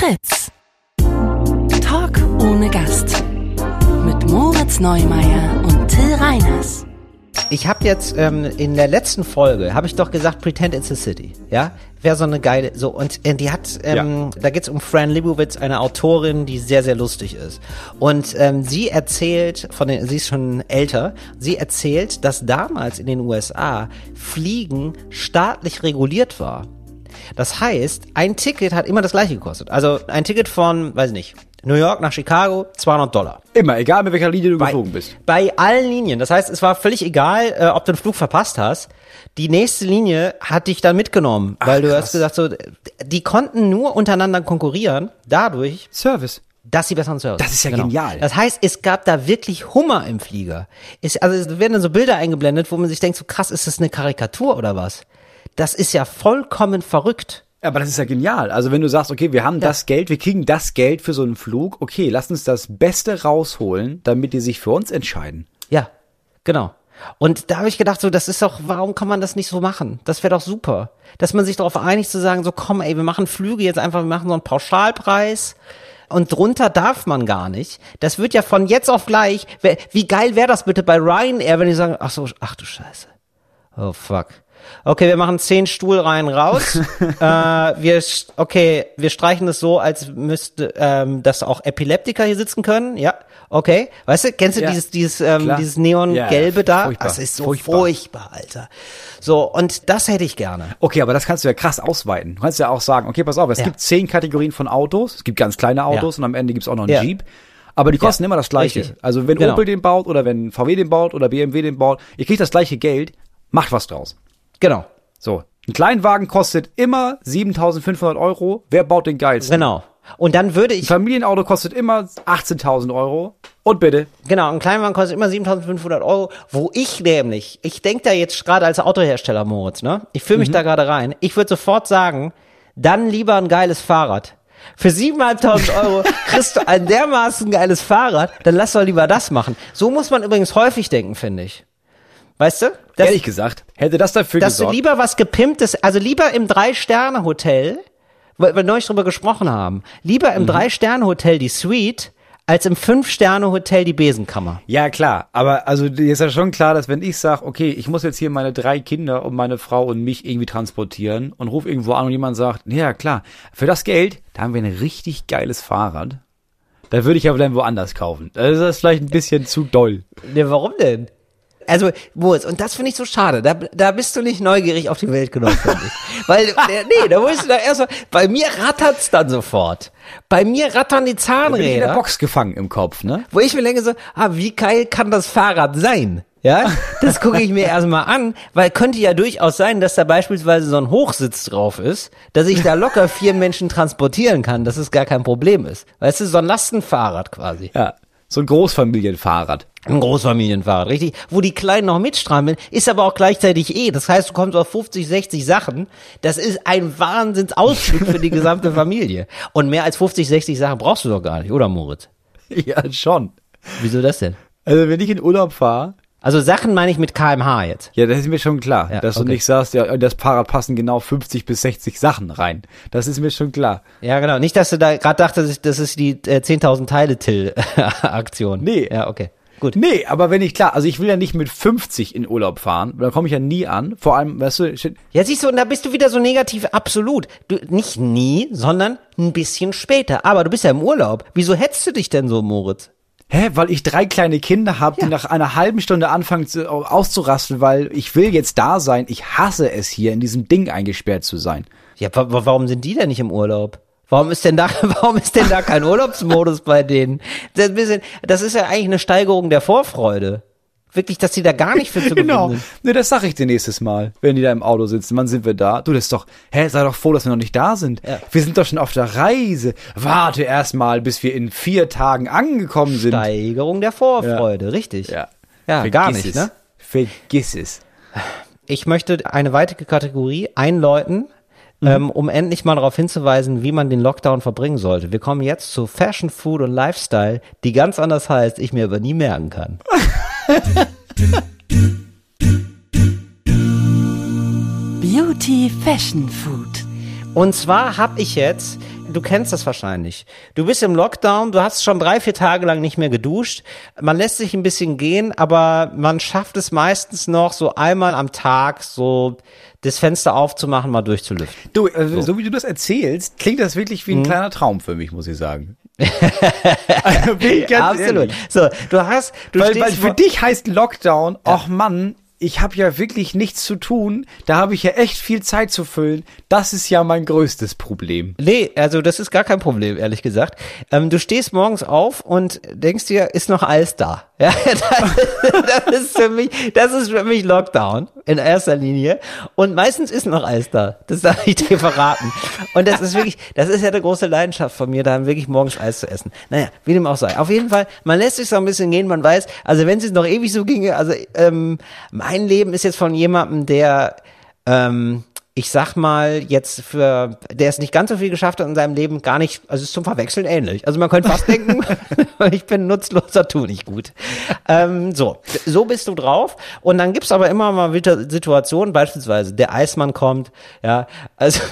Fritz. Talk ohne Gast. Mit Moritz Neumeier und Till Reiners. Ich habe jetzt ähm, in der letzten Folge habe ich doch gesagt, Pretend it's a City, ja, wäre so eine geile so und äh, die hat, ähm, da geht's um Fran Lebowitz, eine Autorin, die sehr sehr lustig ist und ähm, sie erzählt von den, sie ist schon älter, sie erzählt, dass damals in den USA Fliegen staatlich reguliert war. Das heißt, ein Ticket hat immer das gleiche gekostet. Also ein Ticket von, weiß ich nicht, New York nach Chicago, 200 Dollar. Immer, egal mit welcher Linie du Bei, geflogen bist. bei allen Linien. Das heißt, es war völlig egal, äh, ob du einen Flug verpasst hast. Die nächste Linie hat dich dann mitgenommen, weil du krass. hast gesagt, so, die konnten nur untereinander konkurrieren, dadurch, Service. dass sie besseren Service. Das ist ja genial. Das heißt, es gab da wirklich Hummer im Flieger. Es, also es werden dann so Bilder eingeblendet, wo man sich denkt, so krass, ist das eine Karikatur oder was? Das ist ja vollkommen verrückt. Aber das ist ja genial. Also wenn du sagst, okay, wir haben das Geld, wir kriegen das Geld für so einen Flug, okay, lass uns das Beste rausholen, damit die sich für uns entscheiden. Ja, genau. Und da habe ich gedacht, so, das ist doch, warum kann man das nicht so machen? Das wäre doch super. Dass man sich darauf einigt zu sagen, so komm, ey, wir machen Flüge jetzt einfach, wir machen so einen Pauschalpreis und drunter darf man gar nicht. Das wird ja von jetzt auf gleich, wie geil wäre das bitte bei Ryanair, wenn die sagen, ach so, ach du Scheiße. Oh fuck. Okay, wir machen zehn Stuhlreihen raus. äh, wir, okay, wir streichen es so, als müsste, ähm, dass auch Epileptiker hier sitzen können. Ja, okay. Weißt du, kennst du Ja, dieses, dieses, ähm, klar. dieses Neongelbe Ja, da? furchtbar, Das ist so furchtbar. furchtbar. Alter. So, und das hätte ich gerne. Okay, aber das kannst du ja krass ausweiten. Du kannst ja auch sagen, okay, pass auf, es Ja. gibt zehn Kategorien von Autos, es gibt ganz kleine Autos und am Ende gibt's auch noch einen. Jeep. Aber die kosten Ja, immer das Gleiche. richtig. Also wenn Genau. Opel den baut oder wenn VW den baut oder BMW den baut, ihr kriegt das gleiche Geld, macht was draus. Genau. So, ein Kleinwagen kostet immer 7.500 Euro. Wer baut den geilsten? Genau. Und dann würde Ein ich, Familienauto kostet immer 18.000 Euro. Und bitte. genau, ein Kleinwagen kostet immer 7.500 Euro, wo ich nämlich, ich denke da jetzt gerade als Autohersteller, Moritz, ne? Ich fühle mich Mhm. da gerade rein. Ich würde sofort sagen, dann lieber ein geiles Fahrrad. Für 7.500 Euro kriegst du ein dermaßen geiles Fahrrad, dann lass doch lieber das machen. So muss man übrigens häufig denken, finde ich. Weißt du? Das, Ehrlich gesagt, hätte das dafür dass du gesorgt. lieber was gepimptes, also lieber im Drei-Sterne-Hotel, weil wir neulich drüber gesprochen haben, lieber Mhm. im Drei-Sterne-Hotel die Suite, als im Fünf-Sterne-Hotel die Besenkammer. Ja, klar. Aber also ist ja schon klar, dass wenn ich sage, okay, ich muss jetzt hier meine drei Kinder und meine Frau und mich irgendwie transportieren und ruf irgendwo an und jemand sagt, ja klar, für das Geld, da haben wir ein richtig geiles Fahrrad. Da würde ich aber dann woanders kaufen. Das ist vielleicht ein bisschen zu doll. Ne, warum denn? Also, Moritz, und das finde ich so schade. Da, da bist du nicht neugierig auf die Welt genug, finde ich. Weil, äh, nee, da musst du da erst mal, bei mir rattert's dann sofort. Bei mir rattern die Bin ich in der Zahnräder. Box gefangen im Kopf, ne? wo ich mir denke so, ah, wie geil kann das Fahrrad sein? Ja, das gucke ich mir erstmal an, weil könnte ja durchaus sein, dass da beispielsweise so ein Hochsitz drauf ist, dass ich da locker vier Menschen transportieren kann, dass es gar kein Problem ist. Weißt du, so ein Lastenfahrrad quasi. Ja. So ein Großfamilienfahrrad. Ein Großfamilienfahrrad, richtig? Wo die Kleinen noch mitstrampeln, ist aber auch gleichzeitig eh. Das heißt, du kommst auf 50, 60 Sachen. Das ist ein Wahnsinnsausflug für die gesamte Familie. Und mehr als 50, 60 Sachen brauchst du doch gar nicht, oder Moritz? Ja, schon. Wieso das denn? Also wenn ich in Urlaub fahre, Also Sachen meine ich mit kmh jetzt. Ja, das ist mir schon klar, Ja, dass du okay. nicht sagst, ja, in das Fahrrad passen genau 50 bis 60 Sachen rein. Das ist mir schon klar. Ja, genau. Nicht, dass du da gerade dachtest, das ist die äh, 10.000 Teile Till Aktion. Nee. Ja, okay. Gut. Nee, aber wenn ich klar, also ich will ja nicht mit 50 in Urlaub fahren, da komme ich ja nie an. Vor allem, weißt du, shit, Ja, siehst du, und da bist du wieder so negativ. Absolut. Du, nicht nie, sondern ein bisschen später. Aber du bist ja im Urlaub. Wieso hetzt du dich denn so, Moritz? Hä, weil ich drei kleine Kinder habe, Ja. die nach einer halben Stunde anfangen zu, auszurasten, weil ich will jetzt da sein. Ich hasse es hier in diesem Ding eingesperrt zu sein. Ja, wa wa warum sind die denn nicht im Urlaub? Warum ist denn da, warum ist denn da kein Urlaubsmodus bei denen? Das, ist ein bisschen, das ist ja eigentlich eine Steigerung der Vorfreude. Wirklich, dass die da gar nicht für zu Genau. gewinnen sind. Ne, das sag ich dir nächstes Mal, wenn die da im Auto sitzen. Wann sind wir da? Du, das ist doch, hä, sei doch froh, dass wir noch nicht da sind. Ja. Wir sind doch schon auf der Reise. Warte erst mal, bis wir in vier Tagen angekommen sind. Steigerung der Vorfreude, richtig. Ja. Ja, Vergiss gar nicht, es. ne? Vergiss es. Ich möchte eine weitere Kategorie einläuten, Mhm. ähm, um endlich mal darauf hinzuweisen, wie man den Lockdown verbringen sollte. Wir kommen jetzt zu Fashion, Food und Lifestyle, die ganz anders heißt, ich mir aber nie merken kann. Beauty Fashion Food. Und zwar habe ich jetzt du kennst das wahrscheinlich. Du bist im Lockdown, du hast schon drei, vier Tage lang nicht mehr geduscht. Man lässt sich ein bisschen gehen, aber man schafft es meistens noch so einmal am Tag so das Fenster aufzumachen, mal durchzulüften. Du, also so. wie du das erzählst, klingt das wirklich wie ein kleiner Traum für mich, muss ich sagen. Also, Absolut. ehrlich. So, du hast, du Weil, weil für dich heißt Lockdown, ach Mann, ich habe ja wirklich nichts zu tun, da habe ich ja echt viel Zeit zu füllen. Das ist ja mein größtes Problem. Nee, also das ist gar kein Problem, ehrlich gesagt. Ähm, du stehst morgens auf und denkst dir, ist noch alles da. Ja, das, das ist für mich, das ist für mich Lockdown in erster Linie. Und meistens ist noch alles da. Das darf ich dir verraten. Und das ist wirklich, das ist ja eine große Leidenschaft von mir, da wirklich morgens Eis zu essen. Naja, wie dem auch sei. Auf jeden Fall, man lässt sich so ein bisschen gehen, man weiß, also wenn es noch ewig so ginge, also ähm, mein Leben ist jetzt von jemandem, der ähm, ich sag mal, jetzt für, der es nicht ganz so viel geschafft hat in seinem Leben, gar nicht, also es ist zum Verwechseln ähnlich. Also man könnte fast denken, ich bin nutzloser, tu nicht gut. Ähm, so, so bist du drauf. Und dann gibt's aber immer mal wieder Situationen, beispielsweise der Eismann kommt, ja, also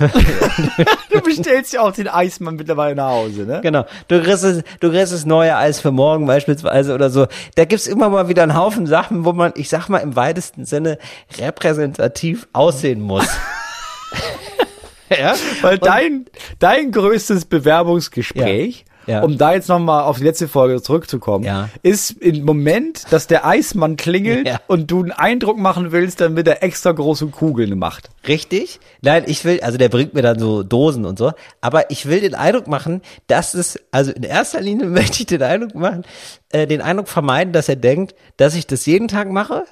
Du bestellst ja auch den Eismann mittlerweile nach Hause, ne? Genau. Du kriegst, es, du kriegst das neue Eis für morgen beispielsweise oder so. Da gibt's immer mal wieder einen Haufen Sachen, wo man, ich sag mal, im weitesten Sinne repräsentativ aussehen muss. ja? Weil dein, dein größtes Bewerbungsgespräch, Ja. Ja. um da jetzt nochmal auf die letzte Folge zurückzukommen, Ja. ist im Moment, dass der Eismann klingelt und du einen Eindruck machen willst, wird er extra große Kugeln macht. Richtig? Nein, ich will, also der bringt mir dann so Dosen und so, aber ich will den Eindruck machen, dass es, also in erster Linie möchte ich den Eindruck machen, äh, den Eindruck vermeiden, dass er denkt, dass ich das jeden Tag mache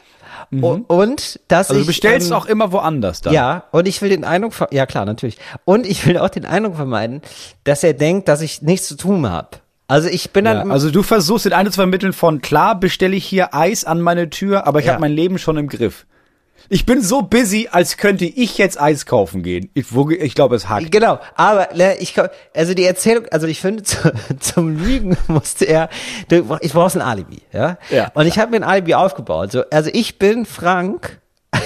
u- und dass Also ich du bestellst ähm, auch immer woanders dann. Ja, und ich will den Eindruck, ja klar, natürlich. Und ich will auch den Eindruck vermeiden, dass er denkt, dass ich nichts zu tun habe. Also ich bin dann Ja, also du versuchst den Eindruck zu vermitteln von, klar bestelle ich hier Eis an meine Tür, aber ich Ja. habe mein Leben schon im Griff. Ich bin so busy, als könnte ich jetzt Eis kaufen gehen. Ich, ich glaube, es hakt. genau, aber ne, ich also die Erzählung, also ich finde zu, zum Lügen musste er, du, ich brauchst ein Alibi, ja? Ja. Und ich habe mir ein Alibi aufgebaut. So, also ich bin Frank.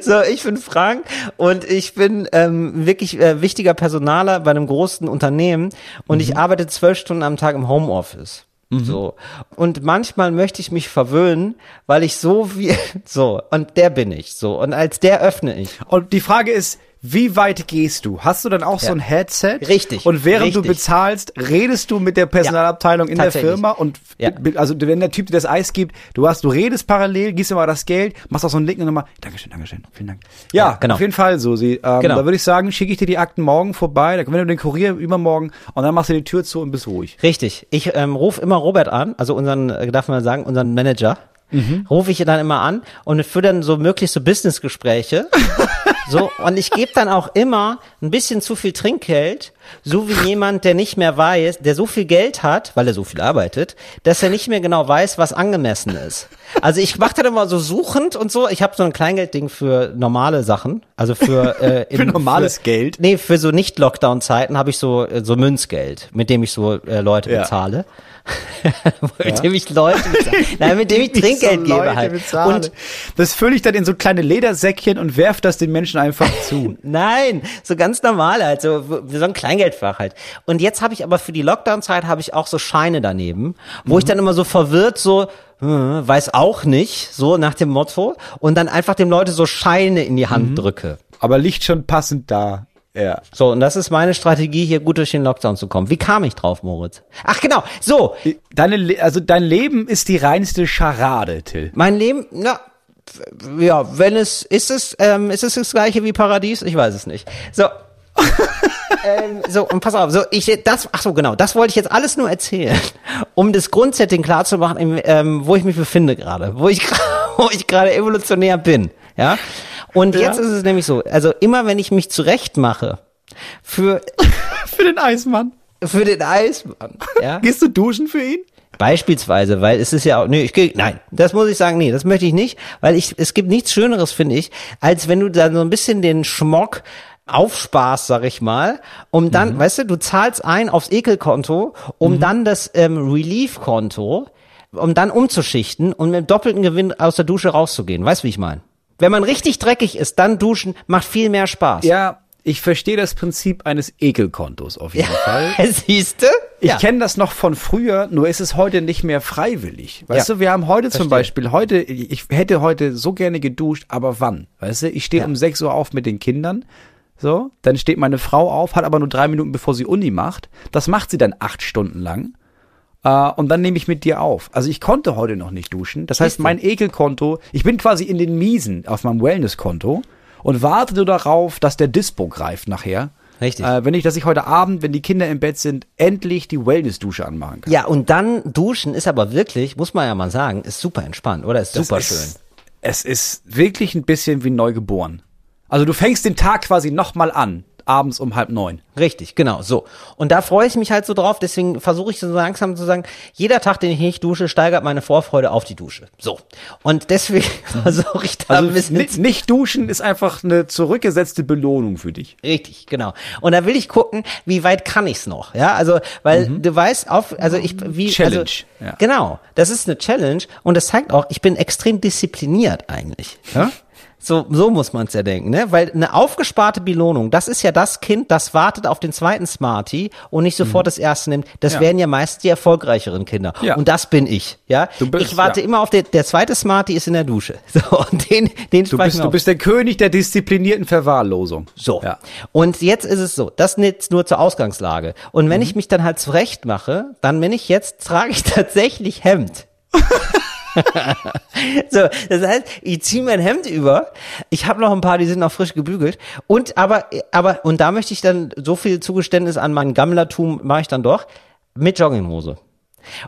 So, ich bin Frank und ich bin ähm, wirklich äh, wichtiger Personaler bei einem großen Unternehmen und ich arbeite zwölf Stunden am Tag im Homeoffice. So. Und manchmal möchte ich mich verwöhnen, weil ich so wie, so, und der bin ich, so. Und als der öffne ich. Und die Frage ist, wie weit gehst du? Hast du dann auch so ein Headset? Richtig, Und während du richtig. bezahlst, redest du mit der Personalabteilung in der. Firma und Ja. also wenn der Typ dir das Eis gibt, du hast, du redest parallel, gibst ihm mal das Geld, machst auch so einen Link und nochmal, Dankeschön, Dankeschön, vielen Dank. Ja, Ja, genau. auf jeden Fall, Susi. Ähm, Genau. Da würde ich sagen, schicke ich dir die Akten morgen vorbei, dann wenn du den Kurier übermorgen und dann machst du die Tür zu und bist ruhig. Richtig. Ich ähm, rufe immer Robert an, also unseren, äh, darf man sagen, unseren Manager. Rufe ich dann immer an und führe dann so möglichst so Businessgespräche. so, und ich gebe dann auch immer ein bisschen zu viel Trinkgeld, so wie jemand, der nicht mehr weiß, der so viel Geld hat, weil er so viel arbeitet, dass er nicht mehr genau weiß, was angemessen ist. Also ich mache dann immer so suchend und so. Ich habe so ein Kleingeldding für normale Sachen, also für, äh, Für in- normales Geld? Nee, für so Nicht-Lockdown-Zeiten habe ich so, so Münzgeld, mit dem ich so äh, Leute Ja. bezahle. mit dem ich Leute bezahle. Nein, mit dem ich Trinkgeld so gebe halt. bezahle. Und das fülle ich dann in so kleine Ledersäckchen und werf das den Menschen einfach zu. Nein, so ganz normal halt, so, so ein Kleingeldfach halt. Und jetzt habe ich aber für die Lockdown-Zeit habe ich auch so Scheine daneben, wo ich dann immer so verwirrt so, hm, weiß auch nicht, so nach dem Motto, und dann einfach dem Leute so Scheine in die Hand drücke. Aber liegt schon passend da. Ja. So, und das ist meine Strategie, hier gut durch den Lockdown zu kommen. Wie kam ich drauf, Moritz? Ach genau, so, Deine, also dein Leben ist die reinste Scharade, Till. mein Leben, na, ja, wenn es, ist es, ähm, ist es das gleiche wie Paradies? Ich weiß es nicht. So. ähm, so, und pass auf, so, ich, das, ach so, genau, das wollte ich jetzt alles nur erzählen, um das Grundsetting klar zu machen, im, ähm, wo ich mich befinde gerade, wo ich, wo ich gerade evolutionär bin, ja. Und jetzt ist es nämlich so, also immer wenn ich mich zurecht mache für, Für den Eismann. für den Eismann, ja. Gehst du duschen für ihn? Beispielsweise, weil es ist ja auch, nee, ich geh, nein, das muss ich sagen, nee, das möchte ich nicht, weil ich, es gibt nichts Schöneres, finde ich, als wenn du dann so ein bisschen den Schmock aufsparst, sag ich mal, um dann, weißt du, du zahlst ein aufs Ekelkonto, um dann das ähm, Relief-Konto, um dann umzuschichten und mit doppelten Gewinn aus der Dusche rauszugehen. Weißt du, wie ich meine? Wenn man richtig dreckig ist, dann duschen macht viel mehr Spaß. Ja, ich verstehe das Prinzip eines Ekelkontos auf jeden Fall. Siehste? Ich ja. kenne das noch von früher, nur ist es heute nicht mehr freiwillig. Weißt Ja. du, wir haben heute zum Verstehe. Beispiel, heute, ich hätte heute so gerne geduscht, aber wann? Weißt du, ich stehe Ja. um 6 Uhr auf mit den Kindern, so, dann steht meine Frau auf, hat aber nur drei Minuten, bevor sie Uni macht. Das macht sie dann acht Stunden lang. Äh, und dann nehme ich mit dir auf. Also ich konnte heute noch nicht duschen. Das heißt, mein Ekelkonto, ich bin quasi in den Miesen auf meinem Wellnesskonto und warte nur darauf, dass der Dispo greift nachher. Richtig. Äh, wenn ich, dass ich heute Abend, wenn die Kinder im Bett sind, endlich die Wellness-Dusche anmachen kann. Ja, und dann duschen ist aber wirklich, muss man ja mal sagen, ist super entspannt, oder? Ist super Das schön. ist- Es ist wirklich ein bisschen wie neugeboren. Also du fängst den Tag quasi nochmal an, abends um halb neun. Richtig, genau, so. Und da freue ich mich halt so drauf, deswegen versuche ich so langsam zu sagen, jeder Tag, den ich nicht dusche, steigert meine Vorfreude auf die Dusche. So. Und deswegen versuche ich da Also ein bisschen nicht, nicht duschen ist einfach eine zurückgesetzte Belohnung für dich. Richtig, genau. Und da will ich gucken, wie weit kann ich's noch, ja? Also, weil du weißt, auf, also ich wie Challenge, also, ja. Genau, das ist eine Challenge und das zeigt auch, ich bin extrem diszipliniert eigentlich. Ja? So, so muss man es ja denken, ne? Weil eine aufgesparte Belohnung, das ist ja das Kind, das wartet auf den zweiten Smarty und nicht sofort das erste nimmt. Das Mhm. Ja. wären ja meist die erfolgreicheren Kinder. Ja. Und das bin ich, ja? Du bist- ich warte ja. immer auf den, der zweite Smarty ist in der Dusche. So, und den, den Du bist, du bist der König der disziplinierten Verwahrlosung. So. Ja. Und jetzt ist es so, das jetzt nur zur Ausgangslage. Und Mhm. wenn ich mich dann halt zurecht mache, dann bin ich jetzt, trage ich tatsächlich Hemd. so, das heißt, ich ziehe mein Hemd über. Ich habe noch ein paar, die sind noch frisch gebügelt. Und aber, aber, und da möchte ich dann so viel Zugeständnis an mein Gammlertum mache ich dann doch mit Jogginghose.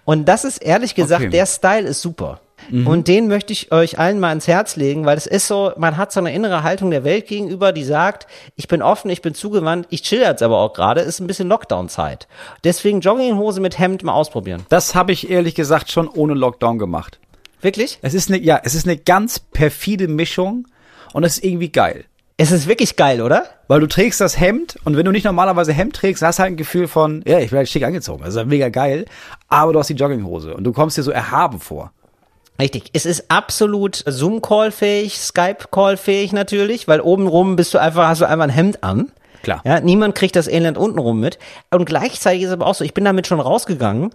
Und das ist ehrlich gesagt, Okay. der Style ist super. Und den möchte ich euch allen mal ins Herz legen, weil es ist so, man hat so eine innere Haltung der Welt gegenüber, die sagt, ich bin offen, ich bin zugewandt, ich chill jetzt aber auch gerade, ist ein bisschen Lockdown-Zeit. Deswegen Jogginghose mit Hemd mal ausprobieren. Das habe ich ehrlich gesagt schon ohne Lockdown gemacht. Wirklich? Es ist eine, ja, es ist eine ganz perfide Mischung und es ist irgendwie geil. Es ist wirklich geil, oder? Weil du trägst das Hemd und wenn du nicht normalerweise Hemd trägst, hast du halt ein Gefühl von, ja, ich bin halt schick angezogen. Das ist halt mega geil. Aber du hast die Jogginghose und du kommst dir so erhaben vor. Richtig. Es ist absolut Zoom-Call-fähig, Skype-Call-fähig natürlich, weil obenrum bist du einfach, hast du einfach ein Hemd an. Klar. Ja, niemand kriegt das Elend untenrum mit. Und gleichzeitig ist aber auch so, ich bin damit schon rausgegangen.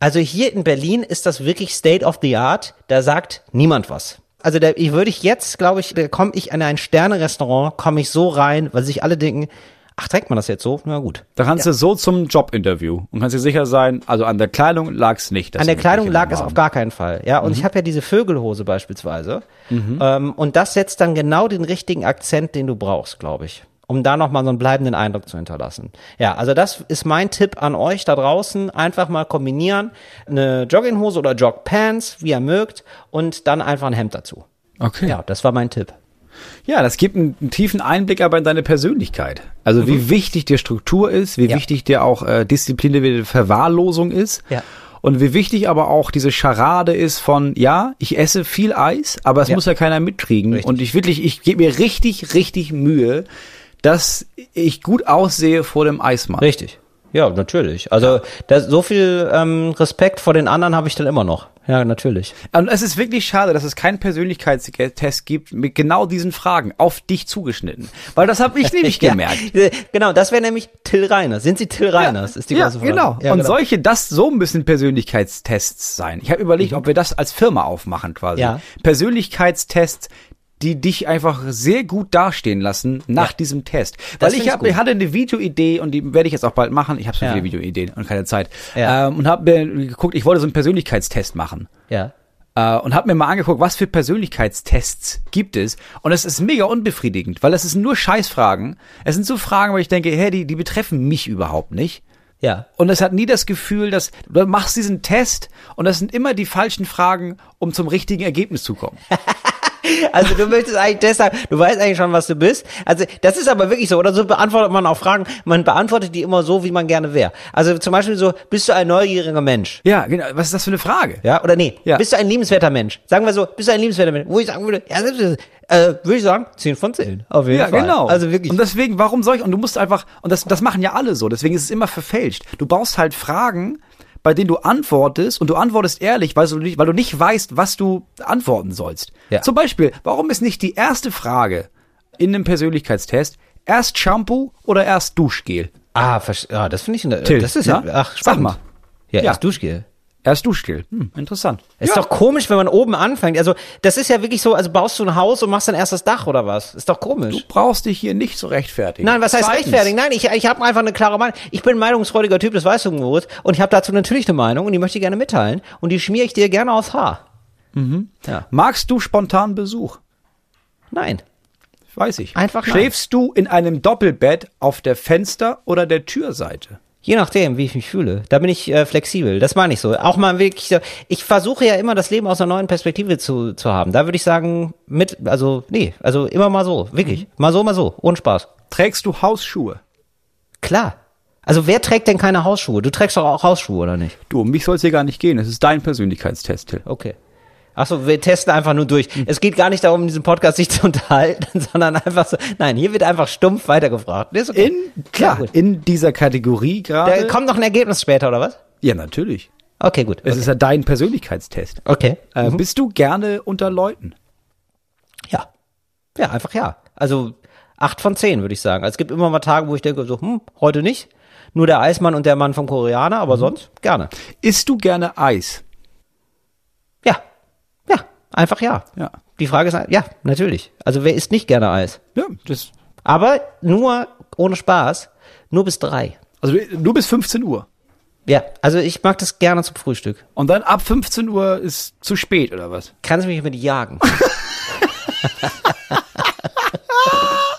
Also hier in Berlin ist das wirklich State of the Art. Da sagt niemand was. Also da ich würde ich jetzt, glaube ich, da komme ich in ein Sterne-Restaurant, komme ich so rein, weil sich alle denken, ach, trägt man das jetzt so? Na gut. Da kannst du so zum Jobinterview und kannst dir sicher sein, also an der Kleidung lag es nicht. An der Kleidung lag es auf gar keinen Fall. Ja, und ich habe ja diese Vögelhose beispielsweise. Ähm, und das setzt dann genau den richtigen Akzent, den du brauchst, glaube ich. Um da nochmal so einen bleibenden Eindruck zu hinterlassen. Ja, also das ist mein Tipp an euch da draußen. Einfach mal kombinieren. Eine Jogginghose oder Jogpants, wie ihr mögt. Und dann einfach ein Hemd dazu. Okay. Ja, das war mein Tipp. Ja, das gibt einen, einen tiefen Einblick aber in deine Persönlichkeit. Also wie wichtig dir Struktur ist, wie Ja. wichtig dir auch äh, disziplinierte Verwahrlosung ist. Ja. Und wie wichtig aber auch diese Scharade ist von, ja, ich esse viel Eis, aber es Ja. muss ja keiner mitkriegen. Richtig. Und ich wirklich, ich gebe mir richtig, richtig Mühe, dass ich gut aussehe vor dem Eismann. Richtig. Ja, natürlich. Also das, so viel ähm, Respekt vor den anderen habe ich dann immer noch. Ja, natürlich. Und es ist wirklich schade, dass es keinen Persönlichkeitstest gibt mit genau diesen Fragen auf dich zugeschnitten. Weil das habe ich nämlich Ja, gemerkt. äh, Genau, das wäre nämlich Till Reiners. Sind Sie Till Reiners? ist die ja, große Frage. genau. Ja, und genau. solche, das, so müssen Persönlichkeitstests sein. Ich habe überlegt, ob wir das als Firma aufmachen quasi. Ja. Persönlichkeitstests, die dich einfach sehr gut dastehen lassen nach Ja. diesem Test. Das Weil ich, hab, ich hatte eine Videoidee und die werde ich jetzt auch bald machen. Ich habe so Ja. viele Videoideen und keine Zeit. Ja. Ähm, und habe mir geguckt, ich wollte so einen Persönlichkeitstest machen. Ja. Äh, und habe mir mal angeguckt, was für Persönlichkeitstests gibt es. Und es ist mega unbefriedigend, weil es sind nur Scheißfragen. Es sind so Fragen, wo ich denke, hey, die, die betreffen mich überhaupt nicht. Ja. Und es hat nie das Gefühl, dass du machst diesen Test und das sind immer die falschen Fragen, um zum richtigen Ergebnis zu kommen. Also du möchtest eigentlich deshalb, du weißt eigentlich schon, was du bist. Also das ist aber wirklich so, oder so beantwortet man auch Fragen, man beantwortet die immer so, wie man gerne wäre. Also zum Beispiel so, bist du ein neugieriger Mensch? Ja, genau. Was ist das für eine Frage? Ja, oder nee, Ja. bist du ein liebenswerter Mensch? Sagen wir so, bist du ein liebenswerter Mensch? Wo ich sagen würde, ja, selbst, äh, würde ich sagen, 10 von 10. Auf jeden Ja, Fall. genau. Also wirklich. Und deswegen, warum soll ich, und du musst einfach, und das, das machen ja alle so, deswegen ist es immer verfälscht. Du brauchst halt Fragen, bei denen du antwortest und du antwortest ehrlich, weil du nicht, weil du nicht weißt, was du antworten sollst. Ja. Zum Beispiel, warum ist nicht die erste Frage in einem Persönlichkeitstest, Erst Shampoo oder erst Duschgel? Ah, ah das finde ich, eine, Till, das ist ja, ach, Sag spannend. mal. Ja, Ja. erst Duschgel. Erst Duschgel. Hm, interessant. Ist doch komisch, wenn man oben anfängt. Also, das ist ja wirklich so, also baust du ein Haus und machst dann erst das Dach oder was? Ist doch komisch. Du brauchst dich hier nicht zu rechtfertigen. Nein, was heißt Zweitens, rechtfertigen? Nein, ich, ich habe einfach eine klare Meinung. Ich bin ein meinungsfreudiger Typ, das weißt du, Moritz. Und ich habe dazu natürlich eine Meinung und die möchte ich gerne mitteilen. Und die schmiere ich dir gerne aufs Haar. Mhm. Ja. Magst du spontan Besuch? Nein. Weiß ich. Einfach nein. Schläfst du in einem Doppelbett auf der Fenster- oder der Türseite? Je nachdem, wie ich mich fühle. Da bin ich äh, flexibel. Das meine ich so. Auch mal wirklich, so- ich versuche ja immer das Leben aus einer neuen Perspektive zu, zu haben. Da würde ich sagen, mit, also, nee, also immer mal so. Wirklich. Mal so, mal so. Ohne Spaß. Trägst du Hausschuhe? Klar. Also wer trägt denn keine Hausschuhe? Du trägst doch auch Hausschuhe, oder nicht? Du, um mich soll es hier gar nicht gehen. Es ist dein Persönlichkeitstest, Till. Okay. Achso, wir testen einfach nur durch. Es geht gar nicht darum, in diesem Podcast sich zu unterhalten, sondern einfach so. Nein, hier wird einfach stumpf weitergefragt. Nee, okay. In, klar, in dieser Kategorie Da gerade. kommt noch ein Ergebnis später, oder was? Ja, natürlich. Okay, gut. Es Okay. ist ja dein Persönlichkeitstest. okay. Äh, Bist du gerne unter Leuten? Ja. Ja, einfach ja. Also acht von zehn, würde ich sagen. Also, es gibt immer mal Tage, wo ich denke, so, hm, heute nicht. Nur der Eismann und der Mann vom Koreaner, aber sonst gerne. Isst du gerne Eis? Ja. Ja, einfach ja. Ja. Die Frage ist, ja, natürlich. Also wer isst nicht gerne Eis? Ja, das. Aber nur, ohne Spaß, nur bis drei. Also nur bis 15 Uhr. Ja, also ich mag das gerne zum Frühstück. Und dann ab 15 Uhr ist zu spät, oder was? Kannst du mich mit jagen?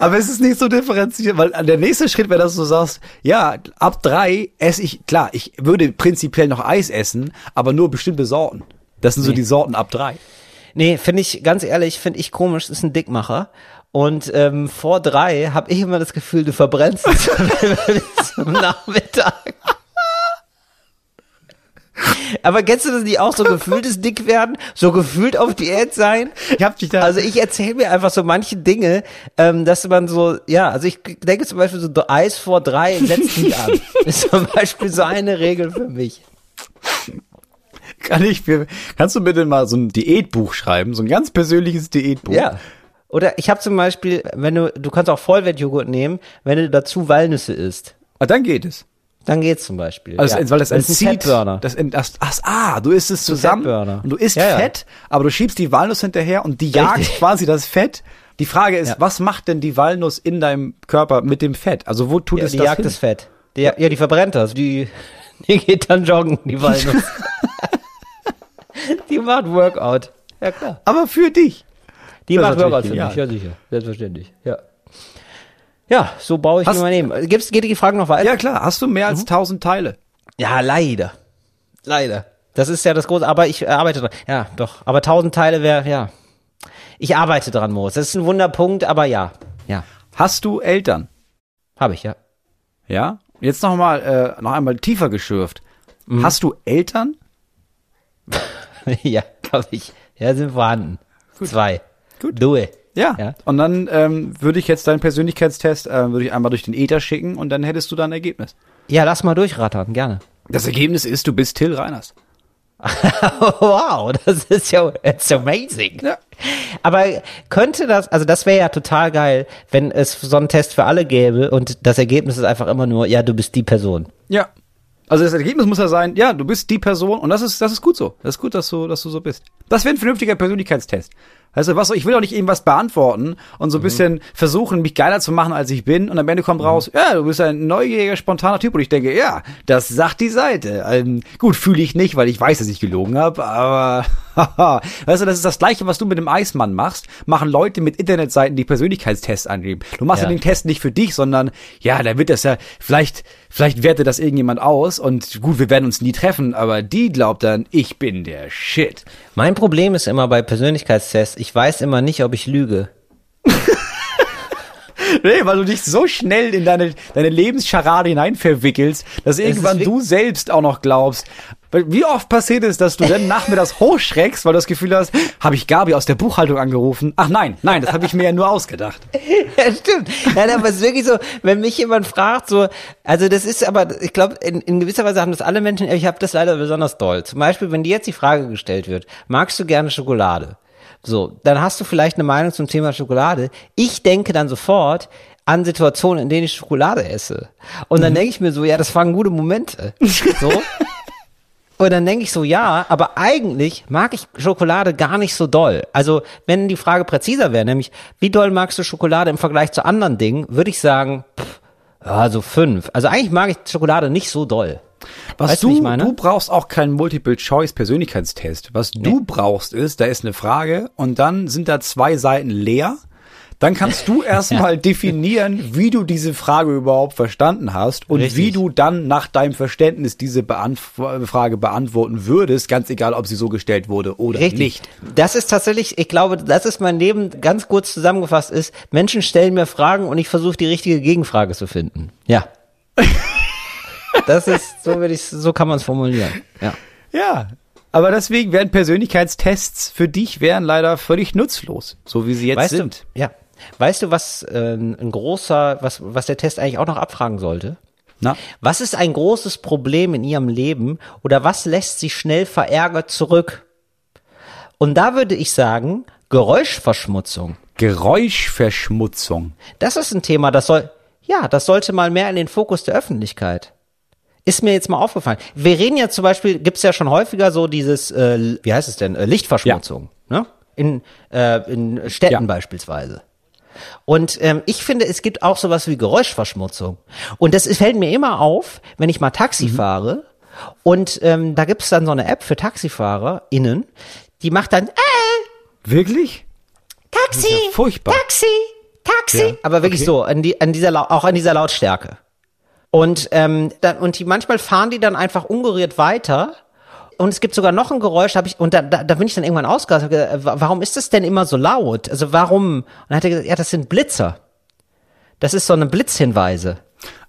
Aber es ist nicht so differenziert, weil der nächste Schritt wäre, dass du sagst, ja, ab drei esse ich, klar, ich würde prinzipiell noch Eis essen, aber nur bestimmte Sorten. Das sind so Nee. die Sorten ab drei. Nee, finde ich, ganz ehrlich, finde ich komisch, das ist ein Dickmacher. Und ähm, vor drei habe ich immer das Gefühl, du verbrennst es zum Nachmittag. Aber kennst du das nicht auch so gefühltes Dickwerden? So gefühlt auf Diät sein? Ich hab dich da- Also ich erzähle mir einfach so manche Dinge, ähm, dass man so, ja, also ich denke zum Beispiel so Eis vor drei setzt nicht an. Ist zum Beispiel so eine Regel für mich. Kann ich, kannst du bitte mal so ein Diätbuch schreiben, so ein ganz persönliches Diätbuch? Ja. Oder ich habe zum Beispiel, wenn du, du kannst auch Vollwertjoghurt nehmen, wenn du dazu Walnüsse isst. Ah, dann geht es. Dann geht's zum Beispiel. Also, ja. weil das entzieht, das, das, ach, ah, du isst es zusammen und du isst Ja. Fett, aber du schiebst die Walnuss hinterher und die jagt Richtig. quasi das Fett. Die Frage ist, was macht denn die Walnuss in deinem Körper mit dem Fett? Also wo tut es die das jagt hin? das Fett. Die, ja, die verbrennt das. Die, die geht dann joggen, die Walnuss. die macht Workout. Ja, klar. Aber für dich. Die Das macht Workout für mich, ja sicher. Selbstverständlich. Ja. Ja, so baue ich Hast- mir mein Leben. Gibt's, geht die Frage noch weiter? Ja klar, hast du mehr Mhm. als 1000 Teile? Ja, leider. Leider. Das ist ja das große, aber ich arbeite dran. Ja, doch. Aber tausend Teile wäre, ja. Ich arbeite dran, Moritz. Das ist ein Wunderpunkt, aber ja. Ja, Hast du Eltern? habe ich, ja. Ja? Jetzt noch mal, äh, noch einmal tiefer geschürft. Mhm. Hast du Eltern? ja, habe ich. Ja, sind vorhanden. Zwei. Gut. Du. Ja. Ja. Und dann ähm, würde ich jetzt deinen Persönlichkeitstest, äh, würde ich einmal durch den Ether schicken und dann hättest du dann ein Ergebnis. Ja, lass mal durchrattern, gerne. Das Ergebnis ist, du bist Till Reiners. wow, das ist ja, it's amazing. Ja. Aber könnte das, also das wäre ja total geil, wenn es so einen Test für alle gäbe und das Ergebnis ist einfach immer nur, ja, du bist die Person. Ja. Also das Ergebnis muss ja sein, ja, du bist die Person und das ist, das ist gut so. Das ist gut, dass du, dass du so bist. Das wäre ein vernünftiger Persönlichkeitstest. Also was, ich will auch nicht irgendwas beantworten und so ein bisschen versuchen, mich geiler zu machen, als ich bin. Und am Ende kommt raus, ja, du bist ein neugieriger, spontaner Typ. Und ich denke, ja, das sagt die Seite. Ähm, gut, fühle ich nicht, weil ich weiß, dass ich gelogen habe, aber. weißt du, das ist das Gleiche, was du mit dem Eismann machst, machen Leute mit Internetseiten, die Persönlichkeitstests angeben. Du machst ja. Den Test nicht für dich, sondern ja, da wird das ja, vielleicht, vielleicht wertet das irgendjemand aus und gut, wir werden uns nie treffen, aber die glaubt dann, ich bin der Shit. Mein Problem ist immer bei Persönlichkeitstests, ich weiß immer nicht, ob ich lüge. Nee, weil du dich so schnell in deine, deine Lebenscharade hinein verwickelst, dass irgendwann du selbst auch noch glaubst. Weil Wie oft passiert es, dass du dann nachmittags hochschreckst, weil du das Gefühl hast, habe ich Gabi aus der Buchhaltung angerufen? Ach nein, nein, das habe ich mir ja nur ausgedacht. Ja, stimmt. Nein, aber es ist wirklich so, wenn mich jemand fragt, so, also das ist aber, ich glaube, in, in gewisser Weise haben das alle Menschen, ich habe das leider besonders doll. Zum Beispiel, wenn dir jetzt die Frage gestellt wird, magst du gerne Schokolade? So, dann hast du vielleicht eine Meinung zum Thema Schokolade. Ich denke dann sofort an Situationen, in denen ich Schokolade esse. Und dann denke ich mir so, ja, das waren gute Momente. So. Und dann denke ich so, ja, aber eigentlich mag ich Schokolade gar nicht so doll. Also, wenn die Frage präziser wäre, nämlich, wie doll magst du Schokolade im Vergleich zu anderen Dingen, würde ich sagen, pff, ja, so fünf. Also eigentlich mag ich Schokolade nicht so doll. Was Weißt du, du, wie ich meine? du brauchst auch keinen Multiple-Choice-Persönlichkeitstest. Was du brauchst ist, da ist eine Frage und dann sind da zwei Seiten leer. Dann kannst du erstmal definieren, wie du diese Frage überhaupt verstanden hast und Richtig. wie du dann nach deinem Verständnis diese Beantw Frage beantworten würdest, ganz egal, ob sie so gestellt wurde oder Richtig. nicht. Das ist tatsächlich, ich glaube, das ist mein Leben ganz kurz zusammengefasst ist, Menschen stellen mir Fragen und ich versuche die richtige Gegenfrage zu finden. Ja. das ist, so würde ich, so kann man es formulieren. Ja. Ja. Aber deswegen wären Persönlichkeitstests für dich wären leider völlig nutzlos, so wie sie jetzt Weißt sind. du, ja. Weißt du, was äh, ein großer, was, was der Test eigentlich auch noch abfragen sollte? Na? Was ist ein großes Problem in ihrem Leben oder was lässt sie schnell verärgert zurück? Und da würde ich sagen, Geräuschverschmutzung. Geräuschverschmutzung. Das ist ein Thema, das soll, ja, das sollte mal mehr in den Fokus der Öffentlichkeit. Ist mir jetzt mal aufgefallen. Wir reden ja zum Beispiel, gibt's ja schon häufiger so dieses, äh, wie heißt es denn, äh, Lichtverschmutzung, ne? In, äh, in Städten Ja. beispielsweise. Und ähm, ich finde, es gibt auch sowas wie Geräuschverschmutzung. Und das fällt mir immer auf, wenn ich mal Taxi fahre. Und ähm, da gibt's dann so eine App für TaxifahrerInnen, die macht dann, äh, Wirklich? Taxi, ja furchtbar. Taxi, Taxi. Ja, Aber wirklich okay. so, an, die, an dieser, auch an dieser Lautstärke. Und, ähm, dann, und die, manchmal fahren die dann einfach ungerührt weiter. Und es gibt sogar noch ein Geräusch, hab ich, und da, da, da bin ich dann irgendwann ausgegangen, hab gesagt, äh, wa- warum ist das denn immer so laut? Also warum? Und dann hat er gesagt, ja, das sind Blitzer. Das ist so eine Blitzhinweise.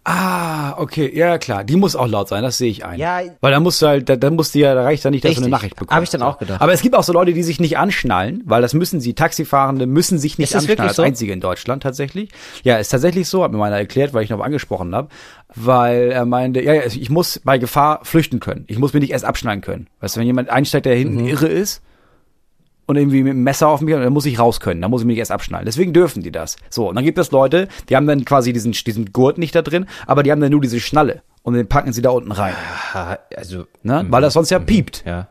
Ah, okay, ja klar, die muss auch laut sein, das sehe ich ein. Ja. Weil da musst du halt, da, da musst du ja, da reicht ja nicht, dass du eine Richtig. Nachricht bekommst. Hab ich dann auch gedacht. Aber es gibt auch so Leute, die sich nicht anschnallen, weil das müssen sie, Taxifahrende müssen sich nicht Ist das anschnallen, wirklich als so? einzige in Deutschland tatsächlich. Ja, ist tatsächlich so, hat mir meiner erklärt, weil ich noch angesprochen habe, weil er meinte, ja, ja, ich muss bei Gefahr flüchten können. Ich muss mich nicht erst abschnallen können. Weißt du, wenn jemand einsteigt, der Mhm. hinten irre ist, und irgendwie mit dem Messer auf mich, dann muss ich raus können, dann muss ich mich erst abschnallen. Deswegen dürfen die das. So, und dann gibt es Leute, die haben dann quasi diesen, diesen Gurt nicht da drin, aber die haben dann nur diese Schnalle und den packen sie da unten rein, Also, ne? weil das sonst ja piept. ja.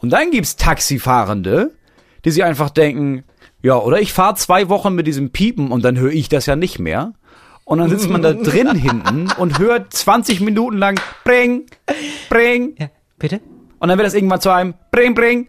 Und dann gibt's Taxifahrende, die sich einfach denken, ja, oder ich fahre zwei Wochen mit diesem Piepen und dann höre ich das ja nicht mehr. Und dann sitzt man da drin hinten und hört 20 Minuten lang Bring, Bring. Ja, bitte? Und dann wird das irgendwann zu einem Bring, Bring,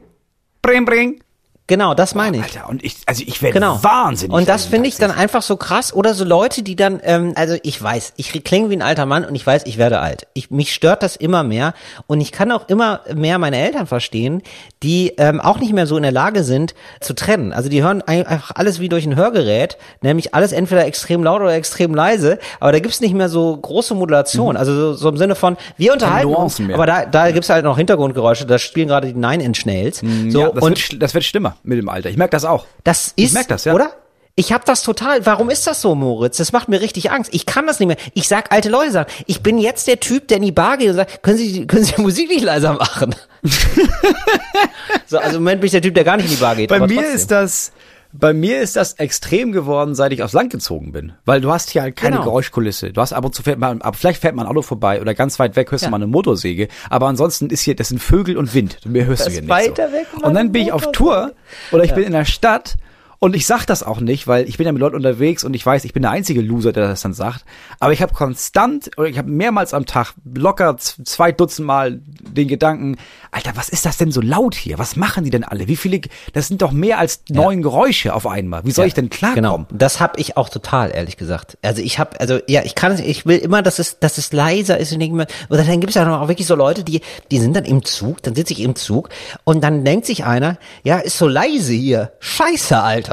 Bring, Bring. Genau, das meine ich. Alter, und ich, also ich werde Genau. wahnsinnig. Und das finde ich dann einfach so krass. Oder so Leute, die dann, ähm, also ich weiß, ich klinge wie ein alter Mann und ich weiß, ich werde alt. Ich, mich stört das immer mehr. Und ich kann auch immer mehr meine Eltern verstehen, die ähm, auch nicht mehr so in der Lage sind zu trennen. Also die hören ein- einfach alles wie durch ein Hörgerät, nämlich alles entweder extrem laut oder extrem leise. Aber da gibt's nicht mehr so große Modulation. Also so, so im Sinne von, wir unterhalten uns, mehr. aber da, da gibt's halt noch Hintergrundgeräusche. Da spielen gerade die Nine-Inch-Nails. So, Mm, ja, das, und wird, das wird schlimmer mit dem Alter. Ich merke das auch. das Ich ist, merk das, ja. oder? Ich hab das total. Warum ist das so, Moritz? Das macht mir richtig Angst. Ich kann das nicht mehr. Ich sag alte Leute sagen, ich bin jetzt der Typ, der in die Bar geht und sagt, können Sie, können Sie die Musik nicht leiser machen? so, also im Moment bin ich der Typ, der gar nicht in die Bar geht. Bei mir trotzdem. ist das, bei mir ist das extrem geworden, seit ich aufs Land gezogen bin. Weil du hast hier halt keine Genau. Geräuschkulisse. Du hast ab und zu fährt man, ab, vielleicht fährt mal ein Auto vorbei oder ganz weit weg hörst Ja. du mal eine Motorsäge. Aber ansonsten ist hier, das sind Vögel und Wind. Mehr hörst du Das hier nicht. weiter so. weg Und dann bin ich auf. Tour oder ich bin in der Stadt und ich sag das auch nicht, weil ich bin ja mit Leuten unterwegs und ich weiß, ich bin der einzige Loser, der das dann sagt. Aber ich habe konstant oder ich habe mehrmals am Tag locker zwei Dutzend Mal den Gedanken, Alter, was ist das denn so laut hier? Was machen die denn alle? Wie viele? Das sind doch mehr als neun Geräusche auf einmal. Wie soll ich denn klarkommen? Genau, das hab ich auch total, ehrlich gesagt. Also ich habe, also ja, ich kann es, ich will immer, dass es, dass es leiser ist und denke oder dann gibt es ja auch wirklich so Leute, die, die sind dann im Zug, dann sitze ich im Zug und dann denkt sich einer, ja, ist so leise hier, scheiße, Alter,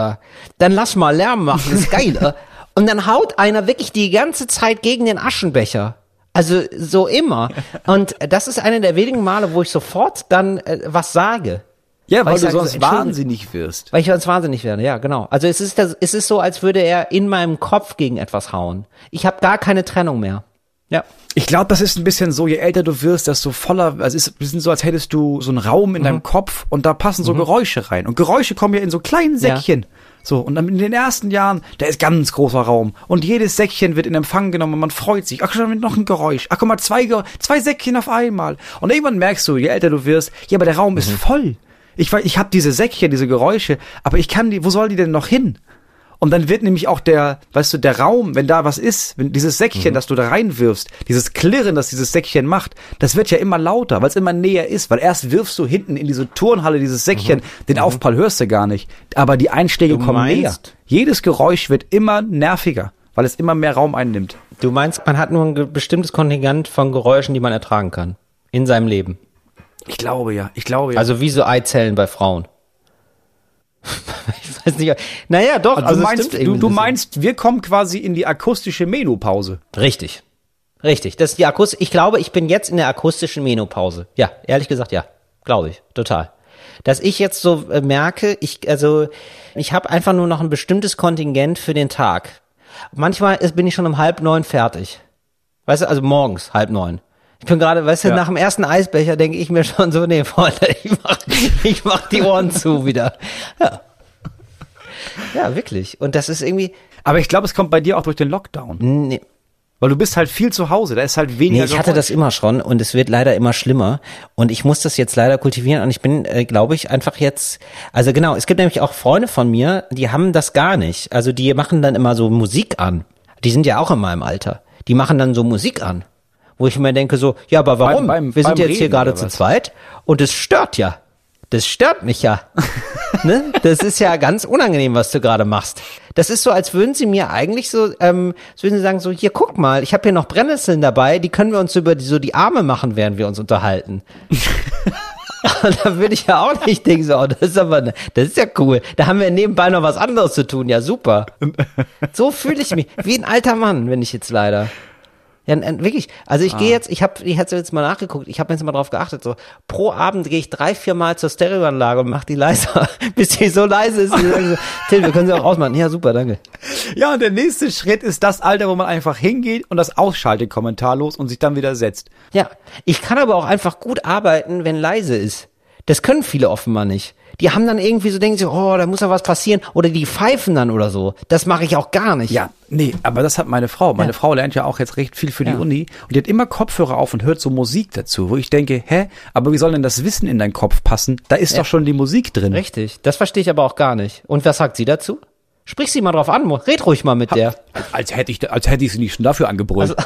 dann lass mal Lärm machen, ist geiler. und dann haut einer wirklich die ganze Zeit gegen den Aschenbecher. Also so immer. Und das ist eine der wenigen Male, wo ich sofort dann äh, was sage. Ja, weil, ich du sage so, sonst wahnsinnig wirst. Weil ich sonst wahnsinnig werde, ja, genau. Also es ist, das, es ist so, als würde er in meinem Kopf gegen etwas hauen. Ich habe gar keine Trennung mehr. Ja. Ich glaube, das ist ein bisschen so, je älter du wirst, desto voller, also es ist ein so, als hättest du so einen Raum in deinem Kopf und da passen so Geräusche rein. Und Geräusche kommen ja in so kleinen Ja. Säckchen. So, und dann in den ersten Jahren, da ist ganz großer Raum. Und jedes Säckchen wird in Empfang genommen und man freut sich. Ach, schon noch ein Geräusch. Ach, guck mal, zwei, zwei Säckchen auf einmal. Und irgendwann merkst du, je älter du wirst, ja, aber der Raum ist voll. Ich, weiß, ich habe diese Säckchen, diese Geräusche, aber ich kann die, wo soll die denn noch hin? Und dann wird nämlich auch der, weißt du, der Raum, wenn da was ist, wenn dieses Säckchen, das du da reinwirfst, dieses Klirren, das dieses Säckchen macht, das wird ja immer lauter, weil es immer näher ist, weil erst wirfst du hinten in diese Turnhalle dieses Säckchen, den Aufprall hörst du gar nicht, aber die Einschläge Du kommen meinst- näher. Jedes Geräusch wird immer nerviger, weil es immer mehr Raum einnimmt. Du meinst, man hat nur ein bestimmtes Kontingent von Geräuschen, die man ertragen kann. In seinem Leben. Ich glaube ja, ich glaube ja. Also wie so Eizellen bei Frauen. ich weiß nicht. Naja, doch. Also also du meinst, du, du meinst, wir kommen quasi in die akustische Menopause. Richtig. Richtig. Das ist die Akustik. Ich glaube, ich bin jetzt in der akustischen Menopause. Ja, ehrlich gesagt, ja. Glaube ich. Total. Dass ich jetzt so äh, merke, ich, also, ich habe einfach nur noch ein bestimmtes Kontingent für den Tag. Manchmal ist, bin ich schon um halb neun fertig. Weißt du, also morgens halb neun. Ich bin gerade, weißt du, Ja. nach dem ersten Eisbecher denke ich mir schon so, nee, Freunde, ich mach, ich mach die Ohren zu wieder. Ja. Ja, wirklich. Und das ist irgendwie, Aber ich glaube, es kommt bei dir auch durch den Lockdown. nee, Weil du bist halt viel zu Hause, da ist halt weniger Nee, ich hatte das immer schon und es wird leider immer schlimmer und ich muss das jetzt leider kultivieren und ich bin, äh, glaube ich, einfach jetzt, also genau, es gibt nämlich auch Freunde von mir, die haben das gar nicht. Also die machen dann immer so Musik an. Die sind ja auch in meinem Alter. Die machen dann so Musik an. Wo ich mir denke so, ja, aber warum? Beim- beim- Wir sind jetzt hier Reden gerade oder zu zweit und es stört ja. Das stört mich ja. ne? Das ist ja ganz unangenehm, was du gerade machst. Das ist so, als würden sie mir eigentlich so, ähm, als würden sie sagen so, hier guck mal, ich habe hier noch Brennnesseln dabei, die können wir uns über die, so die Arme machen, während wir uns unterhalten. Da würde ich ja auch nicht denken, so, oh, das ist aber, ne, das ist ja cool. Da haben wir nebenbei noch was anderes zu tun, ja super. So fühle ich mich, wie ein alter Mann, wenn ich jetzt leider. Ja, wirklich. Also ich gehe jetzt, ich habe, ich hatte jetzt mal nachgeguckt, ich habe jetzt mal drauf geachtet, so pro Abend gehe ich drei, vier Mal zur Stereoanlage und mache die leiser, bis die so leise ist. Till, wir können sie auch ausmachen. Ja, super, danke. Ja, und der nächste Schritt ist das Alter, wo man einfach hingeht und das ausschaltet kommentarlos und sich dann wieder setzt. Ja, ich kann aber auch einfach gut arbeiten, wenn leise ist. Das können viele offenbar nicht. Die haben dann irgendwie so, denken sie, oh, da muss ja was passieren. Oder die pfeifen dann oder so. Das mache ich auch gar nicht. Ja, nee, aber das hat meine Frau. Meine Ja. Frau lernt ja auch jetzt recht viel für die Ja. Uni und die hat immer Kopfhörer auf und hört so Musik dazu, wo ich denke, hä, aber wie soll denn das Wissen in deinen Kopf passen? Da ist doch schon die Musik drin. Richtig. Das verstehe ich aber auch gar nicht. Und was sagt sie dazu? Sprich sie mal drauf an. Red ruhig mal mit der. Als hätte ich, als hätte ich sie nicht schon dafür angebrüllt.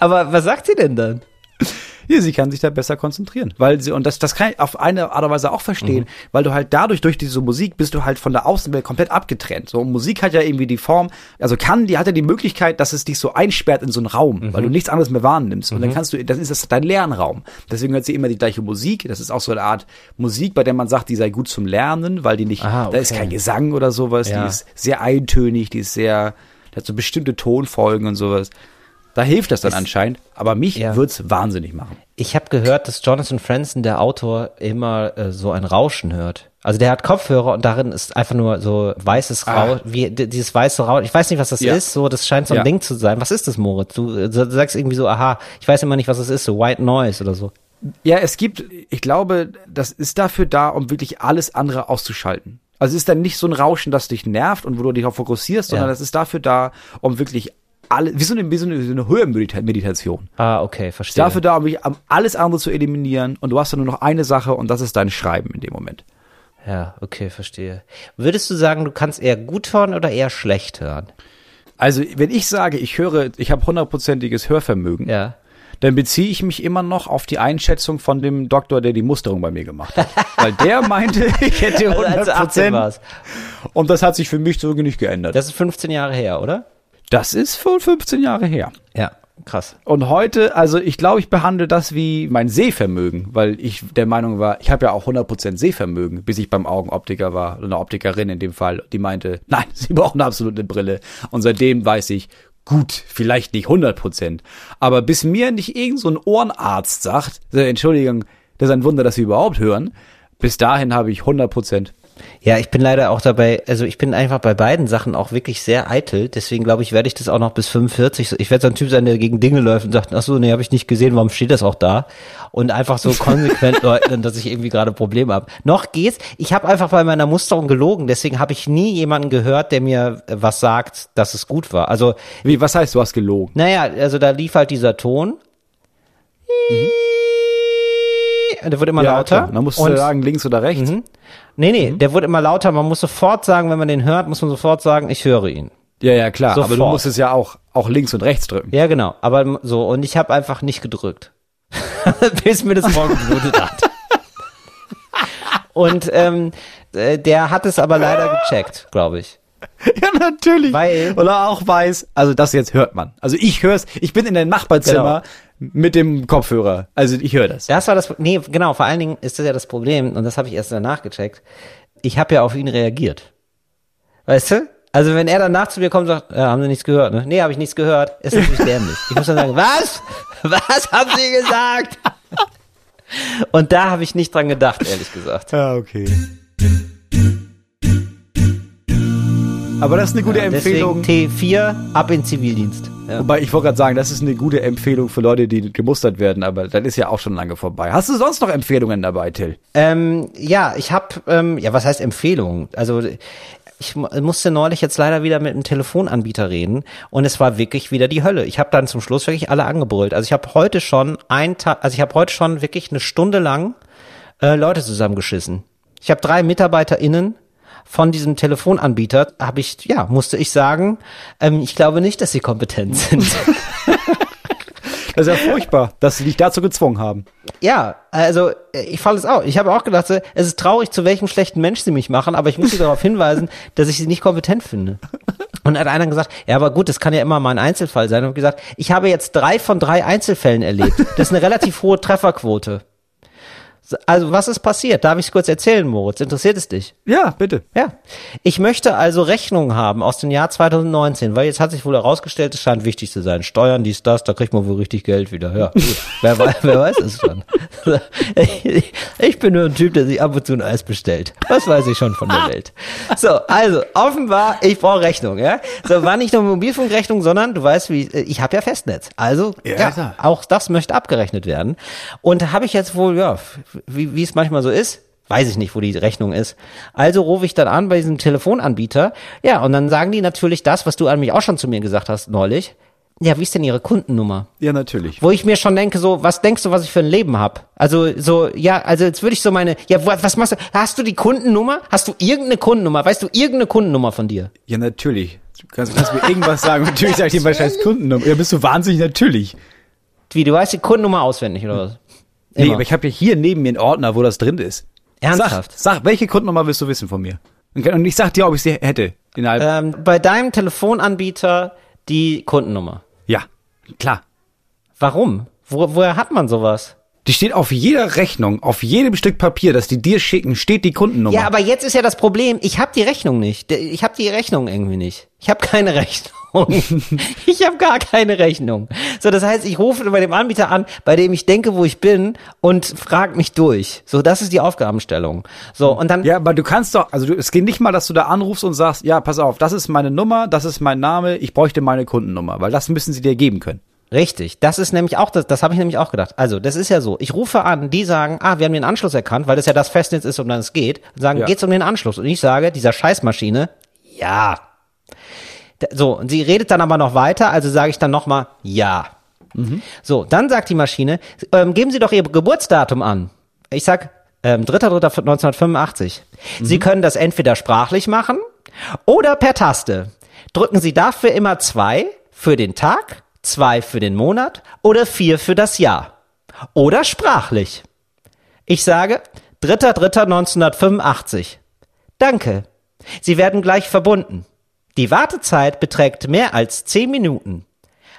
Aber was sagt sie denn dann? Ja, sie kann sich da besser konzentrieren, weil sie und das das kann ich auf eine Art und Weise auch verstehen, Mhm. weil du halt dadurch durch diese Musik bist du halt von der Außenwelt komplett abgetrennt. So Musik hat ja irgendwie die Form, also kann, die hat ja die Möglichkeit, dass es dich so einsperrt in so einen Raum, Mhm. weil du nichts anderes mehr wahrnimmst und dann kannst du, das ist das dein Lernraum. Deswegen hört sie immer die gleiche Musik. Das ist auch so eine Art Musik, bei der man sagt, die sei gut zum Lernen, weil die nicht, Ah, da ist okay. kein Gesang oder sowas, Ja. die ist sehr eintönig, die ist sehr, hat so bestimmte Tonfolgen und sowas. Da hilft das dann anscheinend, aber mich Ja. wird's wahnsinnig machen. Ich habe gehört, dass Jonathan Franzen, der Autor, immer äh, so ein Rauschen hört. Also der hat Kopfhörer und darin ist einfach nur so weißes Rauschen, wie dieses weiße Rauschen. Ich weiß nicht, was das Ja. ist. So, das scheint so ein Ja. Ding zu sein. Was ist das, Moritz? Du, äh, du sagst irgendwie so, aha, ich weiß immer nicht, was das ist. So White Noise oder so. Ja, es gibt, ich glaube, das ist dafür da, um wirklich alles andere auszuschalten. Also es ist dann nicht so ein Rauschen, das dich nervt und wo du dich auch fokussierst, sondern Ja. das ist dafür da, um wirklich alle, wie so eine, wie so eine, so eine Höhenmeditation. Ah, okay, verstehe. Dafür da, um am- alles andere zu eliminieren und du hast dann nur noch eine Sache und das ist dein Schreiben in dem Moment. ja, okay, verstehe. Würdest du sagen, du kannst eher gut hören oder eher schlecht hören? Also wenn ich sage, ich höre, ich habe hundertprozentiges Hörvermögen, Ja. dann beziehe ich mich immer noch auf die Einschätzung von dem Doktor, der die Musterung bei mir gemacht hat. Weil der meinte, ich hätte Also als 100 du 18 Prozent. warst. Und das hat sich für mich so nicht geändert. Das ist 15 Jahre her, oder? Das ist wohl 15 Jahre her. Ja, krass. Und heute, also ich glaube, ich behandle das wie mein Sehvermögen, weil ich der Meinung war, ich habe ja auch 100% Sehvermögen, bis ich beim Augenoptiker war, oder eine Optikerin in dem Fall, die meinte, nein, sie brauchen absolut eine Brille. Und seitdem weiß ich, gut, vielleicht nicht 100%, aber bis mir nicht irgend so ein Ohrenarzt sagt, äh, Entschuldigung, das ist ein Wunder, dass Sie überhaupt hören, bis dahin habe ich 100%. Ja, ich bin leider auch dabei, also ich bin einfach bei beiden Sachen auch wirklich sehr eitel, deswegen glaube ich, werde ich das auch noch bis 45, so- ich werde so ein Typ sein, der gegen Dinge läuft und sagt, ach so, nee, habe ich nicht gesehen, warum steht das auch da? Und einfach so konsequent leugnen, dass ich irgendwie gerade Probleme habe. Noch geht's, ich habe einfach bei meiner Musterung gelogen, deswegen habe ich nie jemanden gehört, der mir äh, was sagt, dass es gut war. Also, Wie, was heißt, du hast gelogen? naja, also da lief halt dieser Ton. Und Der wurde immer lauter. klar. Dann musst und du sagen, links oder rechts. Nee, nee, der wurde immer lauter. Man muss sofort sagen, wenn man den hört, muss man sofort sagen, ich höre ihn. Ja, ja, klar. Aber du Sofort. musst es ja auch, auch links und rechts drücken. Ja, genau. Aber so, und ich habe einfach nicht gedrückt. Bis mir das morgen geblutet hat. Und ähm, äh, der hat es aber leider gecheckt, glaube ich. Ja, natürlich. Weil- Weil er auch weiß, also das jetzt hört man. Also ich hör's, ich bin in deinem Nachbarzimmer mit dem Kopfhörer. Also ich höre das. Das war das, nee, genau, vor allen Dingen ist das ja das Problem, und das habe ich erst danach gecheckt. Ich habe ja auf ihn reagiert. Weißt du? Also wenn er danach zu mir kommt und sagt, ja, haben Sie nichts gehört, ne? Nee, habe ich nichts gehört, ist natürlich dämlich. Ich muss dann sagen, was? Was haben Sie gesagt? Und da habe ich nicht dran gedacht, ehrlich gesagt. Ja, okay. Aber das ist eine gute Empfehlung. Deswegen T4, ab in Zivildienst. Ja. Wobei, ich wollte gerade sagen, das ist eine gute Empfehlung für Leute, die gemustert werden, aber das ist ja auch schon lange vorbei. Hast du sonst noch Empfehlungen dabei, Till? Ähm, ja, ich habe, ähm, ja, was heißt Empfehlung? Also ich mu- musste neulich jetzt leider wieder mit einem Telefonanbieter reden und es war wirklich wieder die Hölle. Ich habe dann zum Schluss wirklich alle angebrüllt. Also ich habe heute schon ein Tag, also ich habe heute schon wirklich eine Stunde lang äh, Leute zusammengeschissen. Ich habe drei MitarbeiterInnen von diesem Telefonanbieter, habe ich, ja, musste ich sagen, ähm, ich glaube nicht, dass sie kompetent sind. Das ist ja furchtbar, dass sie dich dazu gezwungen haben. Ja, also äh, ich fand es auch. Ich habe auch gedacht, so, es ist traurig, zu welchem schlechten Mensch sie mich machen, aber ich muss sie darauf hinweisen, dass ich sie nicht kompetent finde. Und hat einer gesagt, ja, aber gut, das kann ja immer mal ein Einzelfall sein. Und gesagt, ich habe jetzt drei von drei Einzelfällen erlebt. Das ist eine relativ hohe Trefferquote. So, Also was ist passiert? Darf ich es kurz erzählen, Moritz? Interessiert es dich? Ja, bitte. Ja. Ich möchte also Rechnungen haben aus dem Jahr 2019, weil jetzt hat sich wohl herausgestellt, es scheint wichtig zu sein. Steuern, dies, das, da kriegt man wohl richtig Geld wieder. Ja, gut. wer, weiß, wer weiß es schon. Ich, ich bin nur ein Typ, der sich ab und zu ein Eis bestellt. Was weiß ich schon von der Welt. So, also, offenbar, ich brauche Rechnung, ja. So, war nicht nur Mobilfunkrechnung, sondern du weißt, wie, ich habe ja Festnetz. Also, Ja, ja, auch das möchte abgerechnet werden. Und da habe ich jetzt wohl, ja, wie, wie es manchmal so ist, weiß ich nicht, wo die Rechnung ist. Also rufe ich dann an bei diesem Telefonanbieter. Ja, und dann sagen die natürlich das, was du an mich auch schon zu mir gesagt hast neulich. Ja, wie ist denn ihre Kundennummer? Ja, natürlich. Wo ich mir schon denke, so, was denkst du, was ich für ein Leben hab? Also, so, ja, also jetzt würde ich so meine, ja, wa- was machst du? Hast du die Kundennummer? Hast du irgendeine Kundennummer? Weißt du irgendeine Kundennummer von dir? Ja, natürlich. Du kannst, kannst mir irgendwas sagen. Natürlich sag ich dir mal scheiß Kundennummer. Ja, bist du wahnsinnig? Natürlich. Wie, du weißt die Kundennummer auswendig oder was? Nee, Immer. aber ich habe ja hier neben mir einen Ordner, wo das drin ist. Ernsthaft? Sag, sag, welche Kundennummer willst du wissen von mir? Und ich sag dir, ob ich sie hätte. Ähm, bei deinem Telefonanbieter die Kundennummer. Ja, klar. Warum? Wo, woher hat man sowas? Die steht auf jeder Rechnung, auf jedem Stück Papier, das die dir schicken, steht die Kundennummer. Ja, aber jetzt ist ja das Problem, ich habe die Rechnung nicht. Ich habe die Rechnung irgendwie nicht. Ich habe keine Rechnung. ich habe gar keine Rechnung. So, das heißt, ich rufe bei dem Anbieter an, bei dem ich denke, wo ich bin und frag mich durch. So, das ist die Aufgabenstellung. So, und dann Ja, aber du kannst doch, also du, es geht nicht mal, dass du da anrufst und sagst, ja, pass auf, das ist meine Nummer, das ist mein Name, ich bräuchte meine Kundennummer, weil das müssen sie dir geben können. Richtig, das ist nämlich auch das, das habe ich nämlich auch gedacht. Also, das ist ja so. Ich rufe an, die sagen, ah, wir haben den Anschluss erkannt, weil das ja das Festnetz ist, um das es geht. Und sagen, Ja. geht's um den Anschluss? Und ich sage, dieser Scheißmaschine, ja. So, und sie redet dann aber noch weiter, also sage ich dann nochmal, ja. So, dann sagt die Maschine, ähm, geben Sie doch Ihr Geburtsdatum an. Ich sag, ähm, 3.3.1985. Sie können das entweder sprachlich machen oder per Taste. Drücken Sie dafür immer zwei für den Tag, zwei für den Monat oder vier für das Jahr. Oder sprachlich. Ich sage 3.3.1985. Danke. Sie werden gleich verbunden. Die Wartezeit beträgt mehr als zehn Minuten.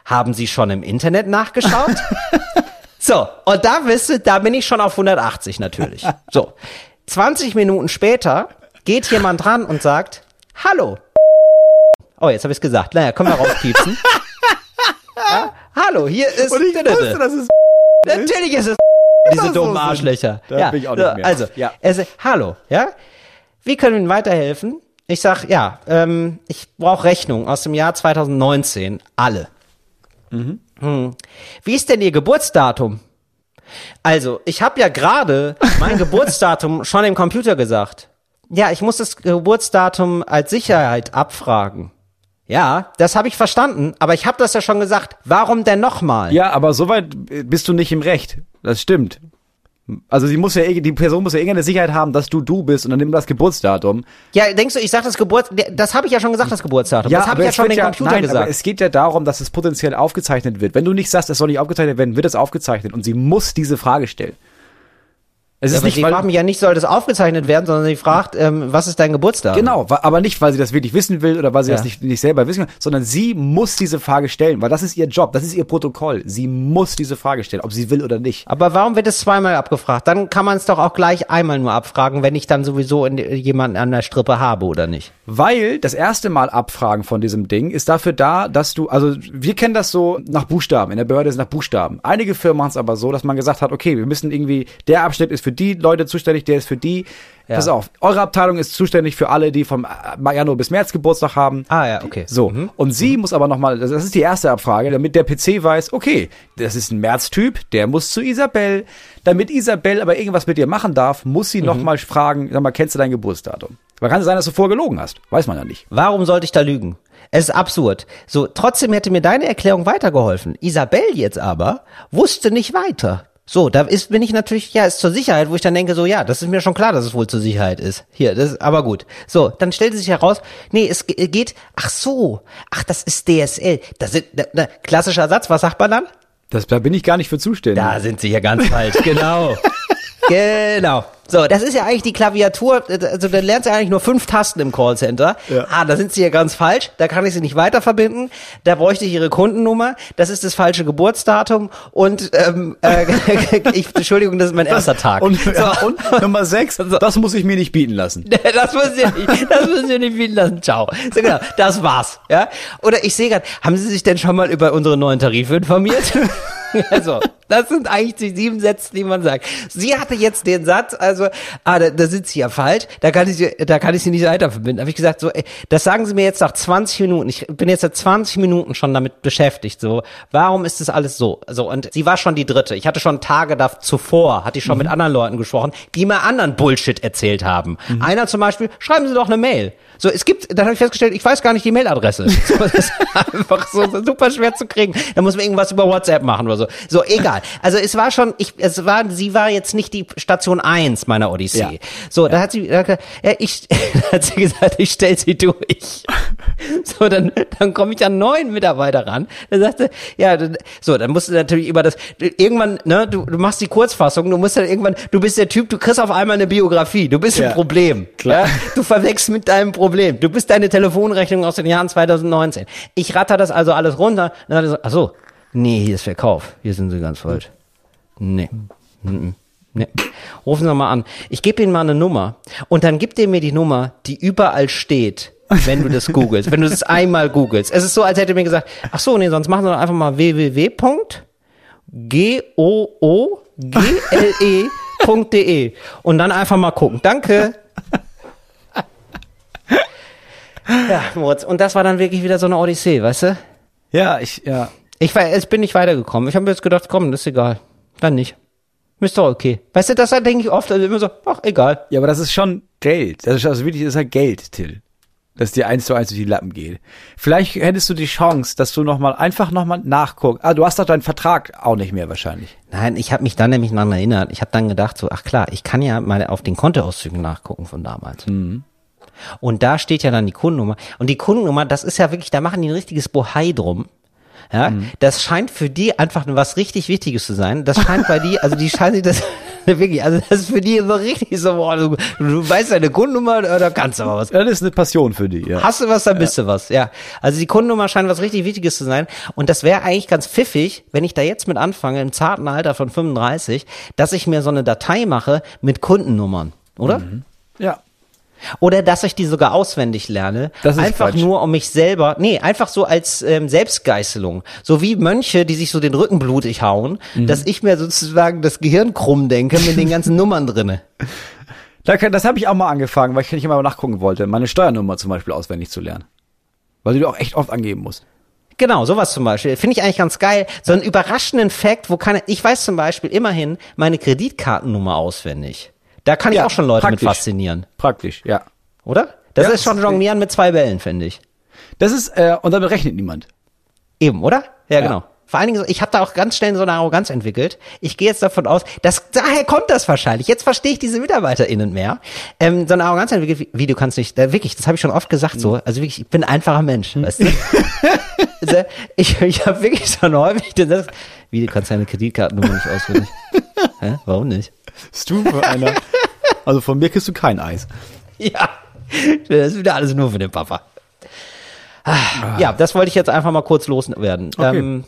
Haben Sie schon im Internet nachgeschaut? so, und da wisst ihr, da bin ich schon auf 180 natürlich. So, 20 Minuten später geht jemand dran und sagt, Hallo. Oh, jetzt habe ich es gesagt. Naja, können wir rauspiepsen. ja, hallo, hier ist... dass es Natürlich ist es diese so dummen sind. Arschlöcher. Da ja, bin ich auch so, nicht mehr. Also, Ja. er sagt, hallo, ja? wie können wir Ihnen weiterhelfen? Ich sag, ja, ähm, ich brauche Rechnung aus dem Jahr 2019. Alle. Hm. Wie ist denn Ihr Geburtsdatum? Also, ich habe ja gerade mein Geburtsdatum schon im Computer gesagt. Ja, ich muss das Geburtsdatum als Sicherheit abfragen. Ja, das habe ich verstanden, aber ich habe das ja schon gesagt. Warum denn nochmal? Ja, aber soweit bist du nicht im Recht. Das stimmt. Also sie muss ja, die Person muss ja irgendeine Sicherheit haben, dass du du bist und dann nimm das Geburtsdatum. Ja, denkst du, ich sag das Geburt, das habe ich ja schon gesagt, das Geburtsdatum. das habe ich ja schon den Computer nein, gesagt. Aber es geht ja darum, dass es potenziell aufgezeichnet wird. Wenn du nicht sagst, es soll nicht aufgezeichnet werden, wird es aufgezeichnet und sie muss diese Frage stellen. Es Ja, ist aber nicht, sie fragt mich ja nicht, soll das aufgezeichnet werden, sondern sie fragt, ähm, was ist dein Geburtsdatum? Genau, aber nicht, weil sie das wirklich wissen will oder weil sie Ja. das nicht, nicht selber wissen will, sondern sie muss diese Frage stellen, weil das ist ihr Job, das ist ihr Protokoll. Sie muss diese Frage stellen, ob sie will oder nicht. Aber warum wird es zweimal abgefragt? Dann kann man es doch auch gleich einmal nur abfragen, wenn ich dann sowieso in, jemanden an der Strippe habe, oder nicht? Weil das erste Mal abfragen von diesem Ding ist dafür da, dass du, also wir kennen das so nach Buchstaben, in der Behörde ist es nach Buchstaben. Einige Firmen machen es aber so, dass man gesagt hat, okay, wir müssen irgendwie, der Abschnitt ist für die Leute zuständig, der ist für die. Ja. Pass auf, eure Abteilung ist zuständig für alle, die vom äh, Januar bis März Geburtstag haben. Ah ja, okay. So, und sie muss aber nochmal, das ist die erste Abfrage, damit der PC weiß, okay, das ist ein März-Typ, der muss zu Isabel. Damit Isabel aber irgendwas mit dir machen darf, muss sie nochmal fragen, sag mal, kennst du dein Geburtsdatum? Weil kann es sein, dass du vorgelogen hast. Weiß man ja nicht. Warum sollte ich da lügen? Es ist absurd. So, trotzdem hätte mir deine Erklärung weitergeholfen. Isabel jetzt aber wusste nicht weiter. So, da ist, bin ich natürlich, ja, ist zur Sicherheit, wo ich dann denke, so, ja, das ist mir schon klar, dass es wohl zur Sicherheit ist. Hier, das ist, aber gut. So, dann stellte sich heraus, nee, es ge- geht, ach so, ach, das ist DSL. Das sind, da, da, klassischer Satz, was sagt man dann? Das, da bin ich gar nicht für zuständig. Da sind sie ja ganz falsch, genau. genau. So, das ist ja eigentlich die Klaviatur, also da lernt sie eigentlich nur fünf Tasten im Callcenter. Ja. Ah, da sind sie ja ganz falsch, da kann ich sie nicht weiter verbinden, da bräuchte ich ihre Kundennummer, das ist das falsche Geburtsdatum und ähm, äh, ich, Entschuldigung, das ist mein erster Tag. Und, so. ja, und Nummer sechs, das muss ich mir nicht bieten lassen. Das müssen Sie nicht, das müssen Sie nicht bieten lassen. Ciao. So genau, das war's. Ja? Oder ich sehe gerade, haben Sie sich denn schon mal über unsere neuen Tarife informiert? also, das sind eigentlich die sieben Sätze, die man sagt. Sie hatte jetzt den Satz, also, ah, da, da sind Sie ja falsch, da kann ich, Sie- da kann ich Sie nicht weiter verbinden. Habe ich gesagt, so, ey, das sagen Sie mir jetzt nach 20 Minuten. Ich bin jetzt seit 20 Minuten schon damit beschäftigt. So, warum ist das alles so? So, und sie war schon die dritte. Ich hatte schon Tage da zuvor, hatte ich schon mit anderen Leuten gesprochen, die mir anderen Bullshit erzählt haben. Einer zum Beispiel, schreiben Sie doch eine Mail. So, es gibt, dann habe ich festgestellt, ich weiß gar nicht die Mailadresse. So, das ist einfach so, so super schwer zu kriegen. Da muss man irgendwas über WhatsApp machen oder so. So, egal. Also es war schon, ich, es war, sie war jetzt nicht die Station eins meiner Odyssee. Ja. So, da hat sie, da ja, ich, da hat sie gesagt, ich stell sie durch. So, dann, dann komme ich an neuen Mitarbeiter ran. Der sagte, ja, dann- so, dann musst du natürlich über das, irgendwann, ne, du, du machst die Kurzfassung, du musst dann irgendwann, du bist der Typ, du kriegst auf einmal eine Biografie, du bist Ja, ein Problem. klar. Ja? Du verwechselst mit deinem Problem. Du bist deine Telefonrechnung aus den Jahren 2019. Ich ratter das also alles runter. Dann er ach so, nee, hier ist Verkauf. Hier sind sie ganz falsch. Nee. Mhm. Nee. Rufen Sie mal an. Ich gebe Ihnen mal eine Nummer. Und dann gibt ihr mir die Nummer, die überall steht, wenn du das googelst. wenn du das einmal googelst. Es ist so, als hätte er mir gesagt, ach so, nee, sonst machen Sie doch einfach mal www.google.de und dann einfach mal gucken. Danke. Ja, Moritz. Und das war dann wirklich wieder so eine Odyssee, weißt du? Ja, ich, ja. Ich war, jetzt bin ich weitergekommen. Ich habe mir jetzt gedacht, komm, das ist egal. Dann nicht. Ist doch okay. Weißt du, das denke ich oft, also immer so, ach, egal. Ja, aber das ist schon Geld. Das ist also wirklich, das ist halt Geld, Till. Dass dir eins zu eins durch die Lappen geht. Vielleicht hättest du die Chance, dass du noch mal einfach noch mal nachguckst. Ah, du hast doch deinen Vertrag auch nicht mehr wahrscheinlich. Nein, ich habe mich dann nämlich daran erinnert. Ich habe dann gedacht, so, ach klar, ich kann ja mal auf den Kontoauszügen nachgucken von damals. Und da steht ja dann die Kundennummer. Und die Kundennummer, das ist ja wirklich, da machen die ein richtiges Bohai drum. Ja, das scheint für die einfach was richtig Wichtiges zu sein. Das scheint bei die, also die scheinen sich das wirklich, also das ist für die so richtig so, boah, du, du weißt deine Kundennummer oder kannst aber was. Ja, Das ist eine Passion für die, ja. Hast du was, dann bist du was. Ja. Also die Kundennummer scheint was richtig Wichtiges zu sein. Und das wäre eigentlich ganz pfiffig, wenn ich da jetzt mit anfange, im zarten Alter von 35, dass ich mir so eine Datei mache mit Kundennummern. Oder? Ja. Oder dass ich die sogar auswendig lerne. Das ist einfach Quatsch. nur um mich selber, nee, einfach so als ähm, Selbstgeißelung. So wie Mönche, die sich so den Rücken blutig hauen, Mhm. dass ich mir sozusagen das Gehirn krumm denke mit den ganzen Nummern drinne. Das habe ich auch mal angefangen, weil ich nicht immer nachgucken wollte, meine Steuernummer zum Beispiel auswendig zu lernen. Weil du die auch echt oft angeben musst. Genau, sowas zum Beispiel. Finde ich eigentlich ganz geil. So einen überraschenden Fact, wo keine, ich weiß zum Beispiel immerhin meine Kreditkartennummer auswendig. Da kann ich Ja, auch schon Leute mit praktisch. faszinieren, Praktisch, ja. oder? Das Ja, ist schon Jonglieren mit zwei Bällen, finde ich. Das ist, äh, und damit rechnet niemand. Eben, oder? Ja, Ja. genau. Vor allen Dingen, so, ich habe da auch ganz schnell so eine Arroganz entwickelt. Ich gehe jetzt davon aus, dass daher kommt das wahrscheinlich. Jetzt verstehe ich diese MitarbeiterInnen mehr. Ähm, so eine Arroganz entwickelt, wie, wie du kannst nicht, äh, wirklich, das habe ich schon oft gesagt so. Also wirklich, ich bin ein einfacher Mensch, weißt du? ich ich habe wirklich schon häufig gesagt, wie du kannst deine Kreditkartennummer nicht auswendig. Hä? Warum nicht? Bist du für einer? also von mir kriegst du kein Eis. Ja, das ist wieder alles nur für den Papa. Ah, Ja, das wollte ich jetzt einfach mal kurz loswerden. Okay. Ähm,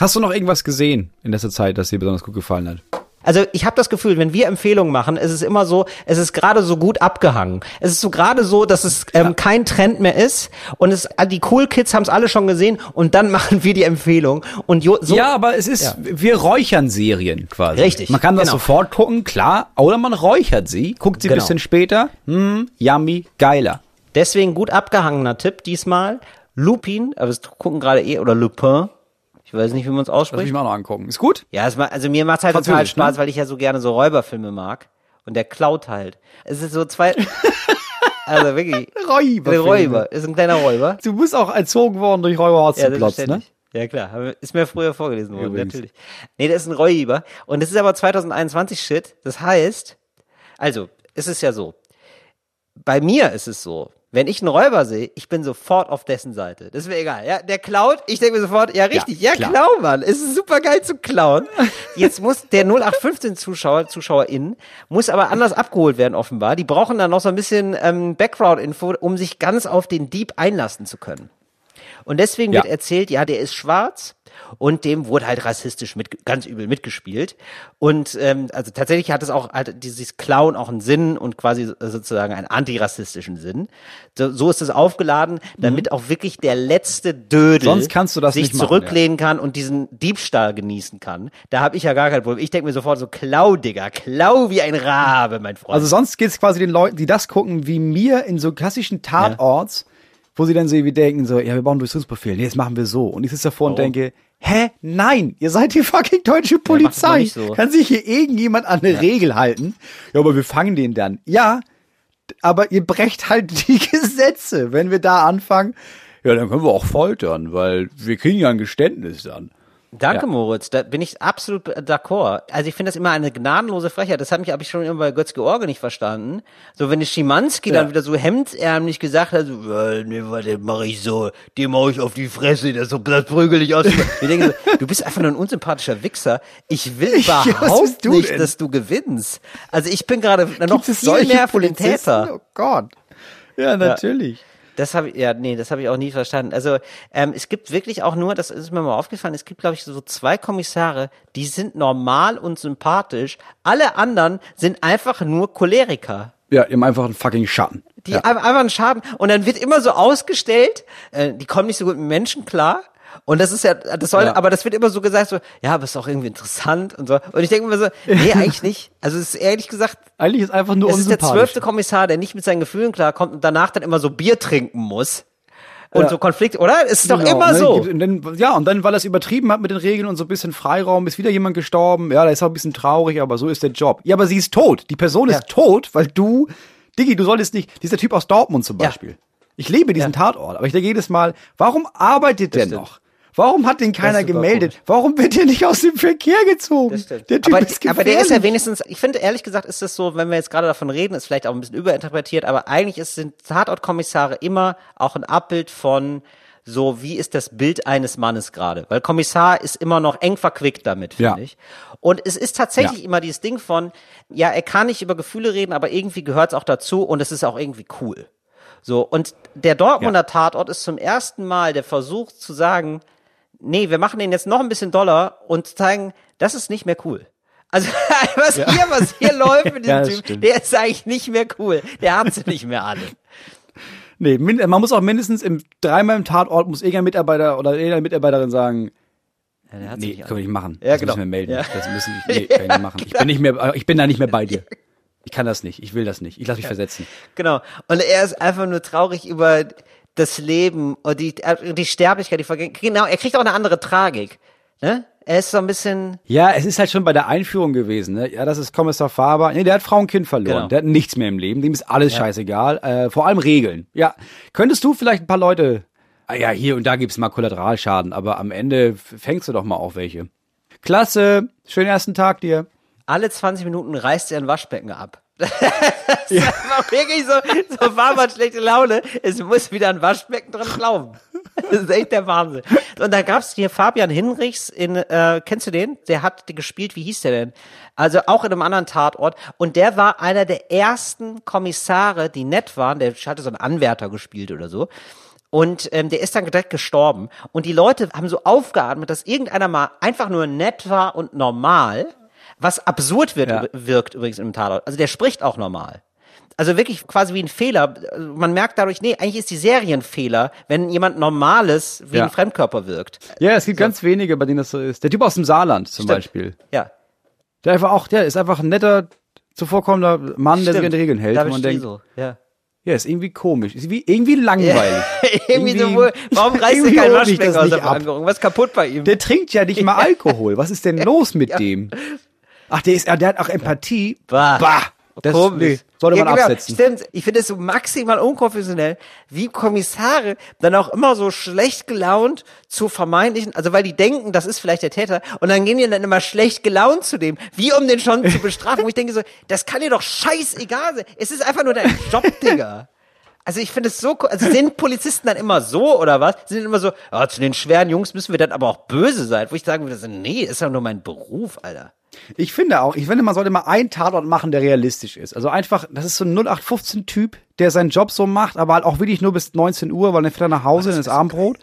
Hast du noch irgendwas gesehen in letzter Zeit, das dir besonders gut gefallen hat? Also ich habe das Gefühl, wenn wir Empfehlungen machen, ist es immer so, es ist gerade so gut abgehangen. Es ist so gerade so, dass es ähm, kein Trend mehr ist und es die Cool Kids haben es alle schon gesehen und dann machen wir die Empfehlung und jo, so ja, aber es ist, Ja. wir räuchern Serien quasi. Richtig, Man kann das genau. sofort gucken, klar, oder man räuchert sie, guckt sie ein Genau. bisschen später, hm, yummy, geiler. deswegen gut abgehangener Tipp diesmal. Lupin, aber wir gucken gerade eh oder Lupin. Ich weiß nicht, wie man es ausspricht. ich mir auch noch angucken. Ist gut? Ja, es also mir macht's halt total Spaß, ne? weil ich ja so gerne so Räuberfilme mag und der klaut halt. Es ist so zwei Also wirklich. Der Räuber, ist ein kleiner Räuber. Du bist auch erzogen worden durch Räuber Ja, Hotzenplotz, ne? Ja, klar. Ist mir früher vorgelesen worden, Übrigens. natürlich. Nee, das ist ein Räuber. Und das ist aber 2021 Shit. Das heißt, also, es ist ja so. Bei mir ist es so. Wenn ich einen Räuber sehe, ich bin sofort auf dessen Seite. Das ist mir egal. Ja, der klaut, ich denke mir sofort, ja, richtig, ja, klar. klau, Mann. Es ist super geil zu klauen. Jetzt muss der 0815 Zuschauer, ZuschauerInnen, muss aber anders abgeholt werden, offenbar. Die brauchen dann noch so ein bisschen ähm, Background-Info, um sich ganz auf den Dieb einlassen zu können. Und deswegen Ja. wird erzählt, ja, der ist schwarz und dem wurde halt rassistisch mit, ganz übel mitgespielt. Und ähm, also tatsächlich hat es auch halt dieses Clown auch einen Sinn und quasi sozusagen einen antirassistischen Sinn. So, so ist es aufgeladen, damit auch wirklich der letzte Dödel Mhm. Sonst kannst du das sich nicht machen, zurücklehnen kann und diesen Diebstahl genießen kann. Da habe ich ja gar kein Problem. Ich denke mir sofort so, klau, Digga, klau wie ein Rabe, mein Freund. Also sonst geht's quasi den Leuten, die das gucken, wie mir in so klassischen Tatorts, wo sie dann so wie denken, so, ja, wir brauchen einen Durchsuchungsbefehl, nee, jetzt machen wir so. Und ich sitze davor und Warum? denke, hä, nein, ihr seid die fucking deutsche Polizei. nicht so. Kann sich hier irgendjemand an eine Regel halten? Ja, aber wir fangen den dann. Ja, aber ihr brecht halt die Gesetze. Wenn wir da anfangen, ja, dann können wir auch foltern, weil wir kriegen ja ein Geständnis dann. Danke, Ja. Moritz. Da bin ich absolut d'accord. Also ich finde das immer eine gnadenlose Frechheit. Das habe ich, hab ich schon immer bei Götz-George nicht verstanden. So, wenn der Schimanski Ja. dann wieder so hemdsärmlich gesagt hat, so, äh, nee, warte, mach ich so, den mach ich auf die Fresse, das, das prügel ich aus. ich denke so, du bist einfach nur ein unsympathischer Wichser. Ich will überhaupt du nicht, denn? dass du gewinnst. Also ich bin gerade noch viel mehr für den? Täter. Oh Gott. Ja, natürlich. Das habe ich, ja, nee, das habe ich auch nie verstanden. Also ähm, es gibt wirklich auch nur, das ist mir mal aufgefallen, es gibt, glaube ich, so zwei Kommissare, die sind normal und sympathisch. Alle anderen sind einfach nur Choleriker. Ja, die haben einfach einen fucking Schatten. Die ein- einfach einen Schaden. Und dann wird immer so ausgestellt, äh, die kommen nicht so gut mit Menschen klar. Und das ist ja, das soll, Ja. aber das wird immer so gesagt, so, ja, aber ist auch irgendwie interessant und so. Und ich denke mir so, nee, eigentlich nicht. Also es ist ehrlich gesagt, Eigentlich ist einfach nur es ist der zwölfte Kommissar, der nicht mit seinen Gefühlen klarkommt und danach dann immer so Bier trinken muss. Und Ja. so Konflikt, oder? Es ist doch Genau, immer ne, so. Und dann, ja, und dann, weil er es übertrieben hat mit den Regeln und so ein bisschen Freiraum, ist wieder jemand gestorben. Ja, der ist auch ein bisschen traurig, aber so ist der Job. Ja, aber sie ist tot. Die Person Ja. ist tot, weil du, Diggi, du solltest nicht, dieser Typ aus Dortmund zum. Beispiel. Ich liebe diesen Tatort, aber ich denke jedes Mal, warum arbeitet der noch? Warum hat den keiner gemeldet? Warum wird der nicht aus dem Verkehr gezogen? Der Typ aber, ist gefährlich. aber der ist ja wenigstens, ich finde ehrlich gesagt ist das so, wenn wir jetzt gerade davon reden, ist vielleicht auch ein bisschen überinterpretiert, aber eigentlich ist, sind Tatortkommissare immer auch ein Abbild von so, wie ist das Bild eines Mannes gerade? Weil Kommissar ist immer noch eng verquickt damit, finde Ja. ich. Und es ist tatsächlich Ja. immer dieses Ding von, ja, er kann nicht über Gefühle reden, aber irgendwie gehört es auch dazu und es ist auch irgendwie cool. So, und der Dortmunder Tatort ist zum ersten Mal der Versuch zu sagen, nee, wir machen den jetzt noch ein bisschen doller und zeigen, das ist nicht mehr cool. Also was hier, was hier läuft mit diesem Ja, das Typ, stimmt. der ist eigentlich nicht mehr cool. Der hat sie nicht mehr alle. Nee, man muss auch mindestens im, dreimal im Tatort muss irgendein Mitarbeiter oder irgendeine Mitarbeiterin sagen, Ja, Nee, können wir nicht machen. Ja, das genau. müssen wir melden. Ja. Das müssen nee, können wir machen. Ich bin nicht mehr, ich bin da nicht mehr bei dir. Ich kann das nicht. Ich will das nicht. Ich lasse mich versetzen. Genau. Und er ist einfach nur traurig über das Leben und die, äh, die Sterblichkeit, die Vergänglichkeit. Genau, er kriegt auch eine andere Tragik. Ne? Er ist so ein bisschen. Ja, es ist halt schon bei der Einführung gewesen. Ne? Ja, das ist Kommissar Faber. Nee, der hat Frau und Kind verloren. Genau. Der hat nichts mehr im Leben. Dem ist alles scheißegal. Äh, vor allem Regeln. Ja, könntest du vielleicht ein paar Leute. Ah ja, hier und da gibt's mal Kollateralschaden, aber am Ende fängst du doch mal auf welche. Klasse, schönen ersten Tag dir. Alle 20 Minuten reißt er ein Waschbecken ab. Das ist einfach wirklich so, so war man schlechte Laune. Es muss wieder ein Waschbecken drin glauben. Das ist echt der Wahnsinn. Und da gab's hier Fabian Hinrichs in, äh, kennst du den? Der hat gespielt, wie hieß der denn? Also auch in einem anderen Tatort. Und der war einer der ersten Kommissare, die nett waren. Der hatte so einen Anwärter gespielt oder so. Und ähm, der ist dann direkt gestorben. Und die Leute haben so aufgeatmet, dass irgendeiner mal einfach nur nett war und normal, was absurd wird, Ja. wirkt übrigens im Tatort. Also der spricht auch normal. Also wirklich quasi wie ein Fehler. Man merkt dadurch, nee, eigentlich ist die Serie ein Fehler, wenn jemand Normales wie Ja. ein Fremdkörper wirkt. Ja, es gibt ganz wenige, bei denen das so ist. Der Typ aus dem Saarland zum Stimmt. Beispiel. Ja. Der einfach auch, der ist einfach ein netter, zuvorkommender Mann, der sich an die Regeln hält. David und man denkt, Striso, ja. ja, ist irgendwie komisch. Ist wie, irgendwie langweilig. irgendwie so, wo- warum reißt er kein Waschbecken aus der. Verankerung? Was ist kaputt bei ihm? Der trinkt ja nicht mal Alkohol. Was ist denn los mit dem? Ach, der ist, der hat auch Empathie. Bah. Das Komisch. nee, sollte man Ja, genau. absetzen. Stimmt. Ich finde es so maximal unkonfessionell, wie Kommissare dann auch immer so schlecht gelaunt zu vermeintlichen, also weil die denken, das ist vielleicht der Täter, und dann gehen die dann immer schlecht gelaunt zu dem, wie um den schon zu bestrafen. Wo ich denke so, das kann dir doch scheißegal sein. Es ist einfach nur dein Job, Digga. Also ich finde es so, also sind Polizisten dann immer so oder was? Sind immer so, ah, zu den schweren Jungs müssen wir dann aber auch böse sein, wo ich sagen würde, nee, ist doch nur mein Beruf, Alter. Ich finde auch, ich finde, man sollte mal einen Tatort machen, der realistisch ist. Also einfach, das ist so ein 0815-Typ, der seinen Job so macht, aber halt auch wirklich nur bis 19 Uhr, weil dann fährt er nach Hause in das Abendbrot.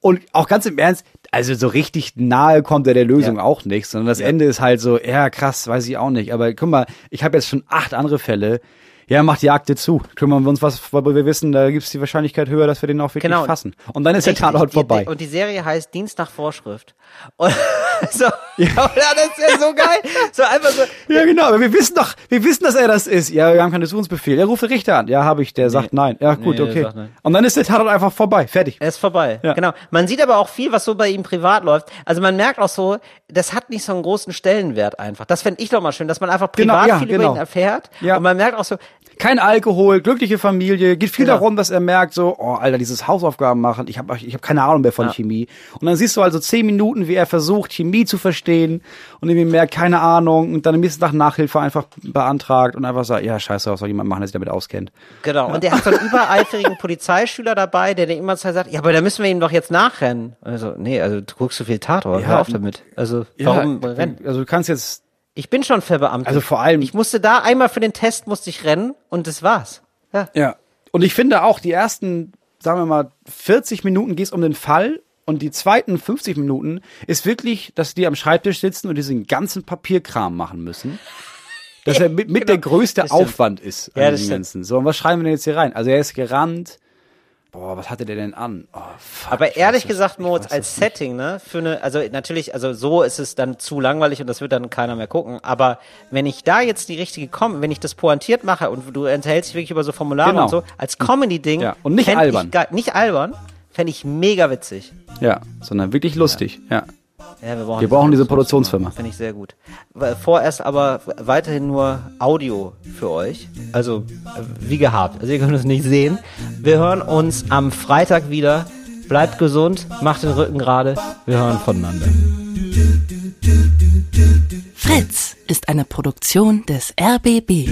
Und auch ganz im Ernst, also so richtig nahe kommt er der Lösung Ja. auch nicht, sondern das Ende ist halt so, ja krass, weiß ich auch nicht. Aber guck mal, ich habe jetzt schon acht andere Fälle. Ja, macht die Akte zu. Kümmern wir uns was, weil wir wissen, da gibt's die Wahrscheinlichkeit höher, dass wir den auch wirklich Genau. fassen. Und dann ist der Richtig, Tatort die- vorbei. Und die Serie heißt Dienst nach Vorschrift. Und so, ja. das wäre so geil. So einfach so. Ja, genau, aber wir wissen doch, wir wissen, dass er das ist. Ja, wir haben keinen Durchsuchungsbefehl. Ja, rufe Richter an. Ja, habe ich. Der sagt nein. Ja, gut, Nee, okay. Und dann ist der Tatort einfach vorbei. Fertig. Er ist vorbei. Ja. Genau. Man sieht aber auch viel, was so bei ihm privat läuft. Also man merkt auch so, das hat nicht so einen großen Stellenwert einfach. Das fände ich doch mal schön, dass man einfach Genau, privat ja, viel genau. über ihn erfährt. Ja. Und man merkt auch so, Kein Alkohol, glückliche Familie. Geht viel Genau. darum, dass er merkt so, oh, Alter, dieses Hausaufgaben machen. Ich habe ich hab keine Ahnung mehr von Ja. Chemie. Und dann siehst du also zehn Minuten, wie er versucht, Chemie zu verstehen. Und irgendwie merkt, keine Ahnung. Und dann am nächsten Tag Nachhilfe einfach beantragt und einfach sagt, ja, scheiße, was soll jemand machen, der sich damit auskennt. genau. Und der hat so einen übereifrigen Polizeischüler dabei, der den immer sagt, ja, aber da müssen wir ihm doch jetzt nachrennen. Also, nee, also du guckst so viel Tatort, Ja. hör auf damit. Also, warum ja, rennen? Also du kannst jetzt Ich bin schon verbeamtet. Also vor allem- Ich musste da einmal für den Test musste ich rennen und das war's. Ja. Ja. Und ich finde auch, die ersten, sagen wir mal, 40 Minuten geht es um den Fall und die zweiten 50 Minuten ist wirklich, dass die am Schreibtisch sitzen und diesen ganzen Papierkram machen müssen. Dass er mit, mit der größte. Aufwand ist an Ja, das dem. Ganzen. So, und was schreiben wir denn jetzt hier rein? Also er ist gerannt. Boah, was hatte der denn an? Oh, fuck, Aber ich ehrlich gesagt, Moritz, als. Setting, ne, für eine, also natürlich, also so ist es dann zu langweilig und das wird dann keiner mehr gucken. Aber wenn ich da jetzt die richtige Com wenn ich das pointiert mache und du enthältst dich wirklich über so Formulare Genau. und so, als Comedy-Ding. Ja, und nicht albern. Ich, nicht albern, fände ich mega witzig. Ja, sondern wirklich lustig. Ja. Ja, wir brauchen, Wir brauchen diese Produktionsfirma. Finde ich sehr gut. Vorerst aber weiterhin nur Audio für euch. Also äh, wie gehabt. Also ihr könnt es nicht sehen. Wir hören uns am Freitag wieder. Bleibt gesund, macht den Rücken gerade. Wir hören voneinander. Fritz ist eine Produktion des RBB.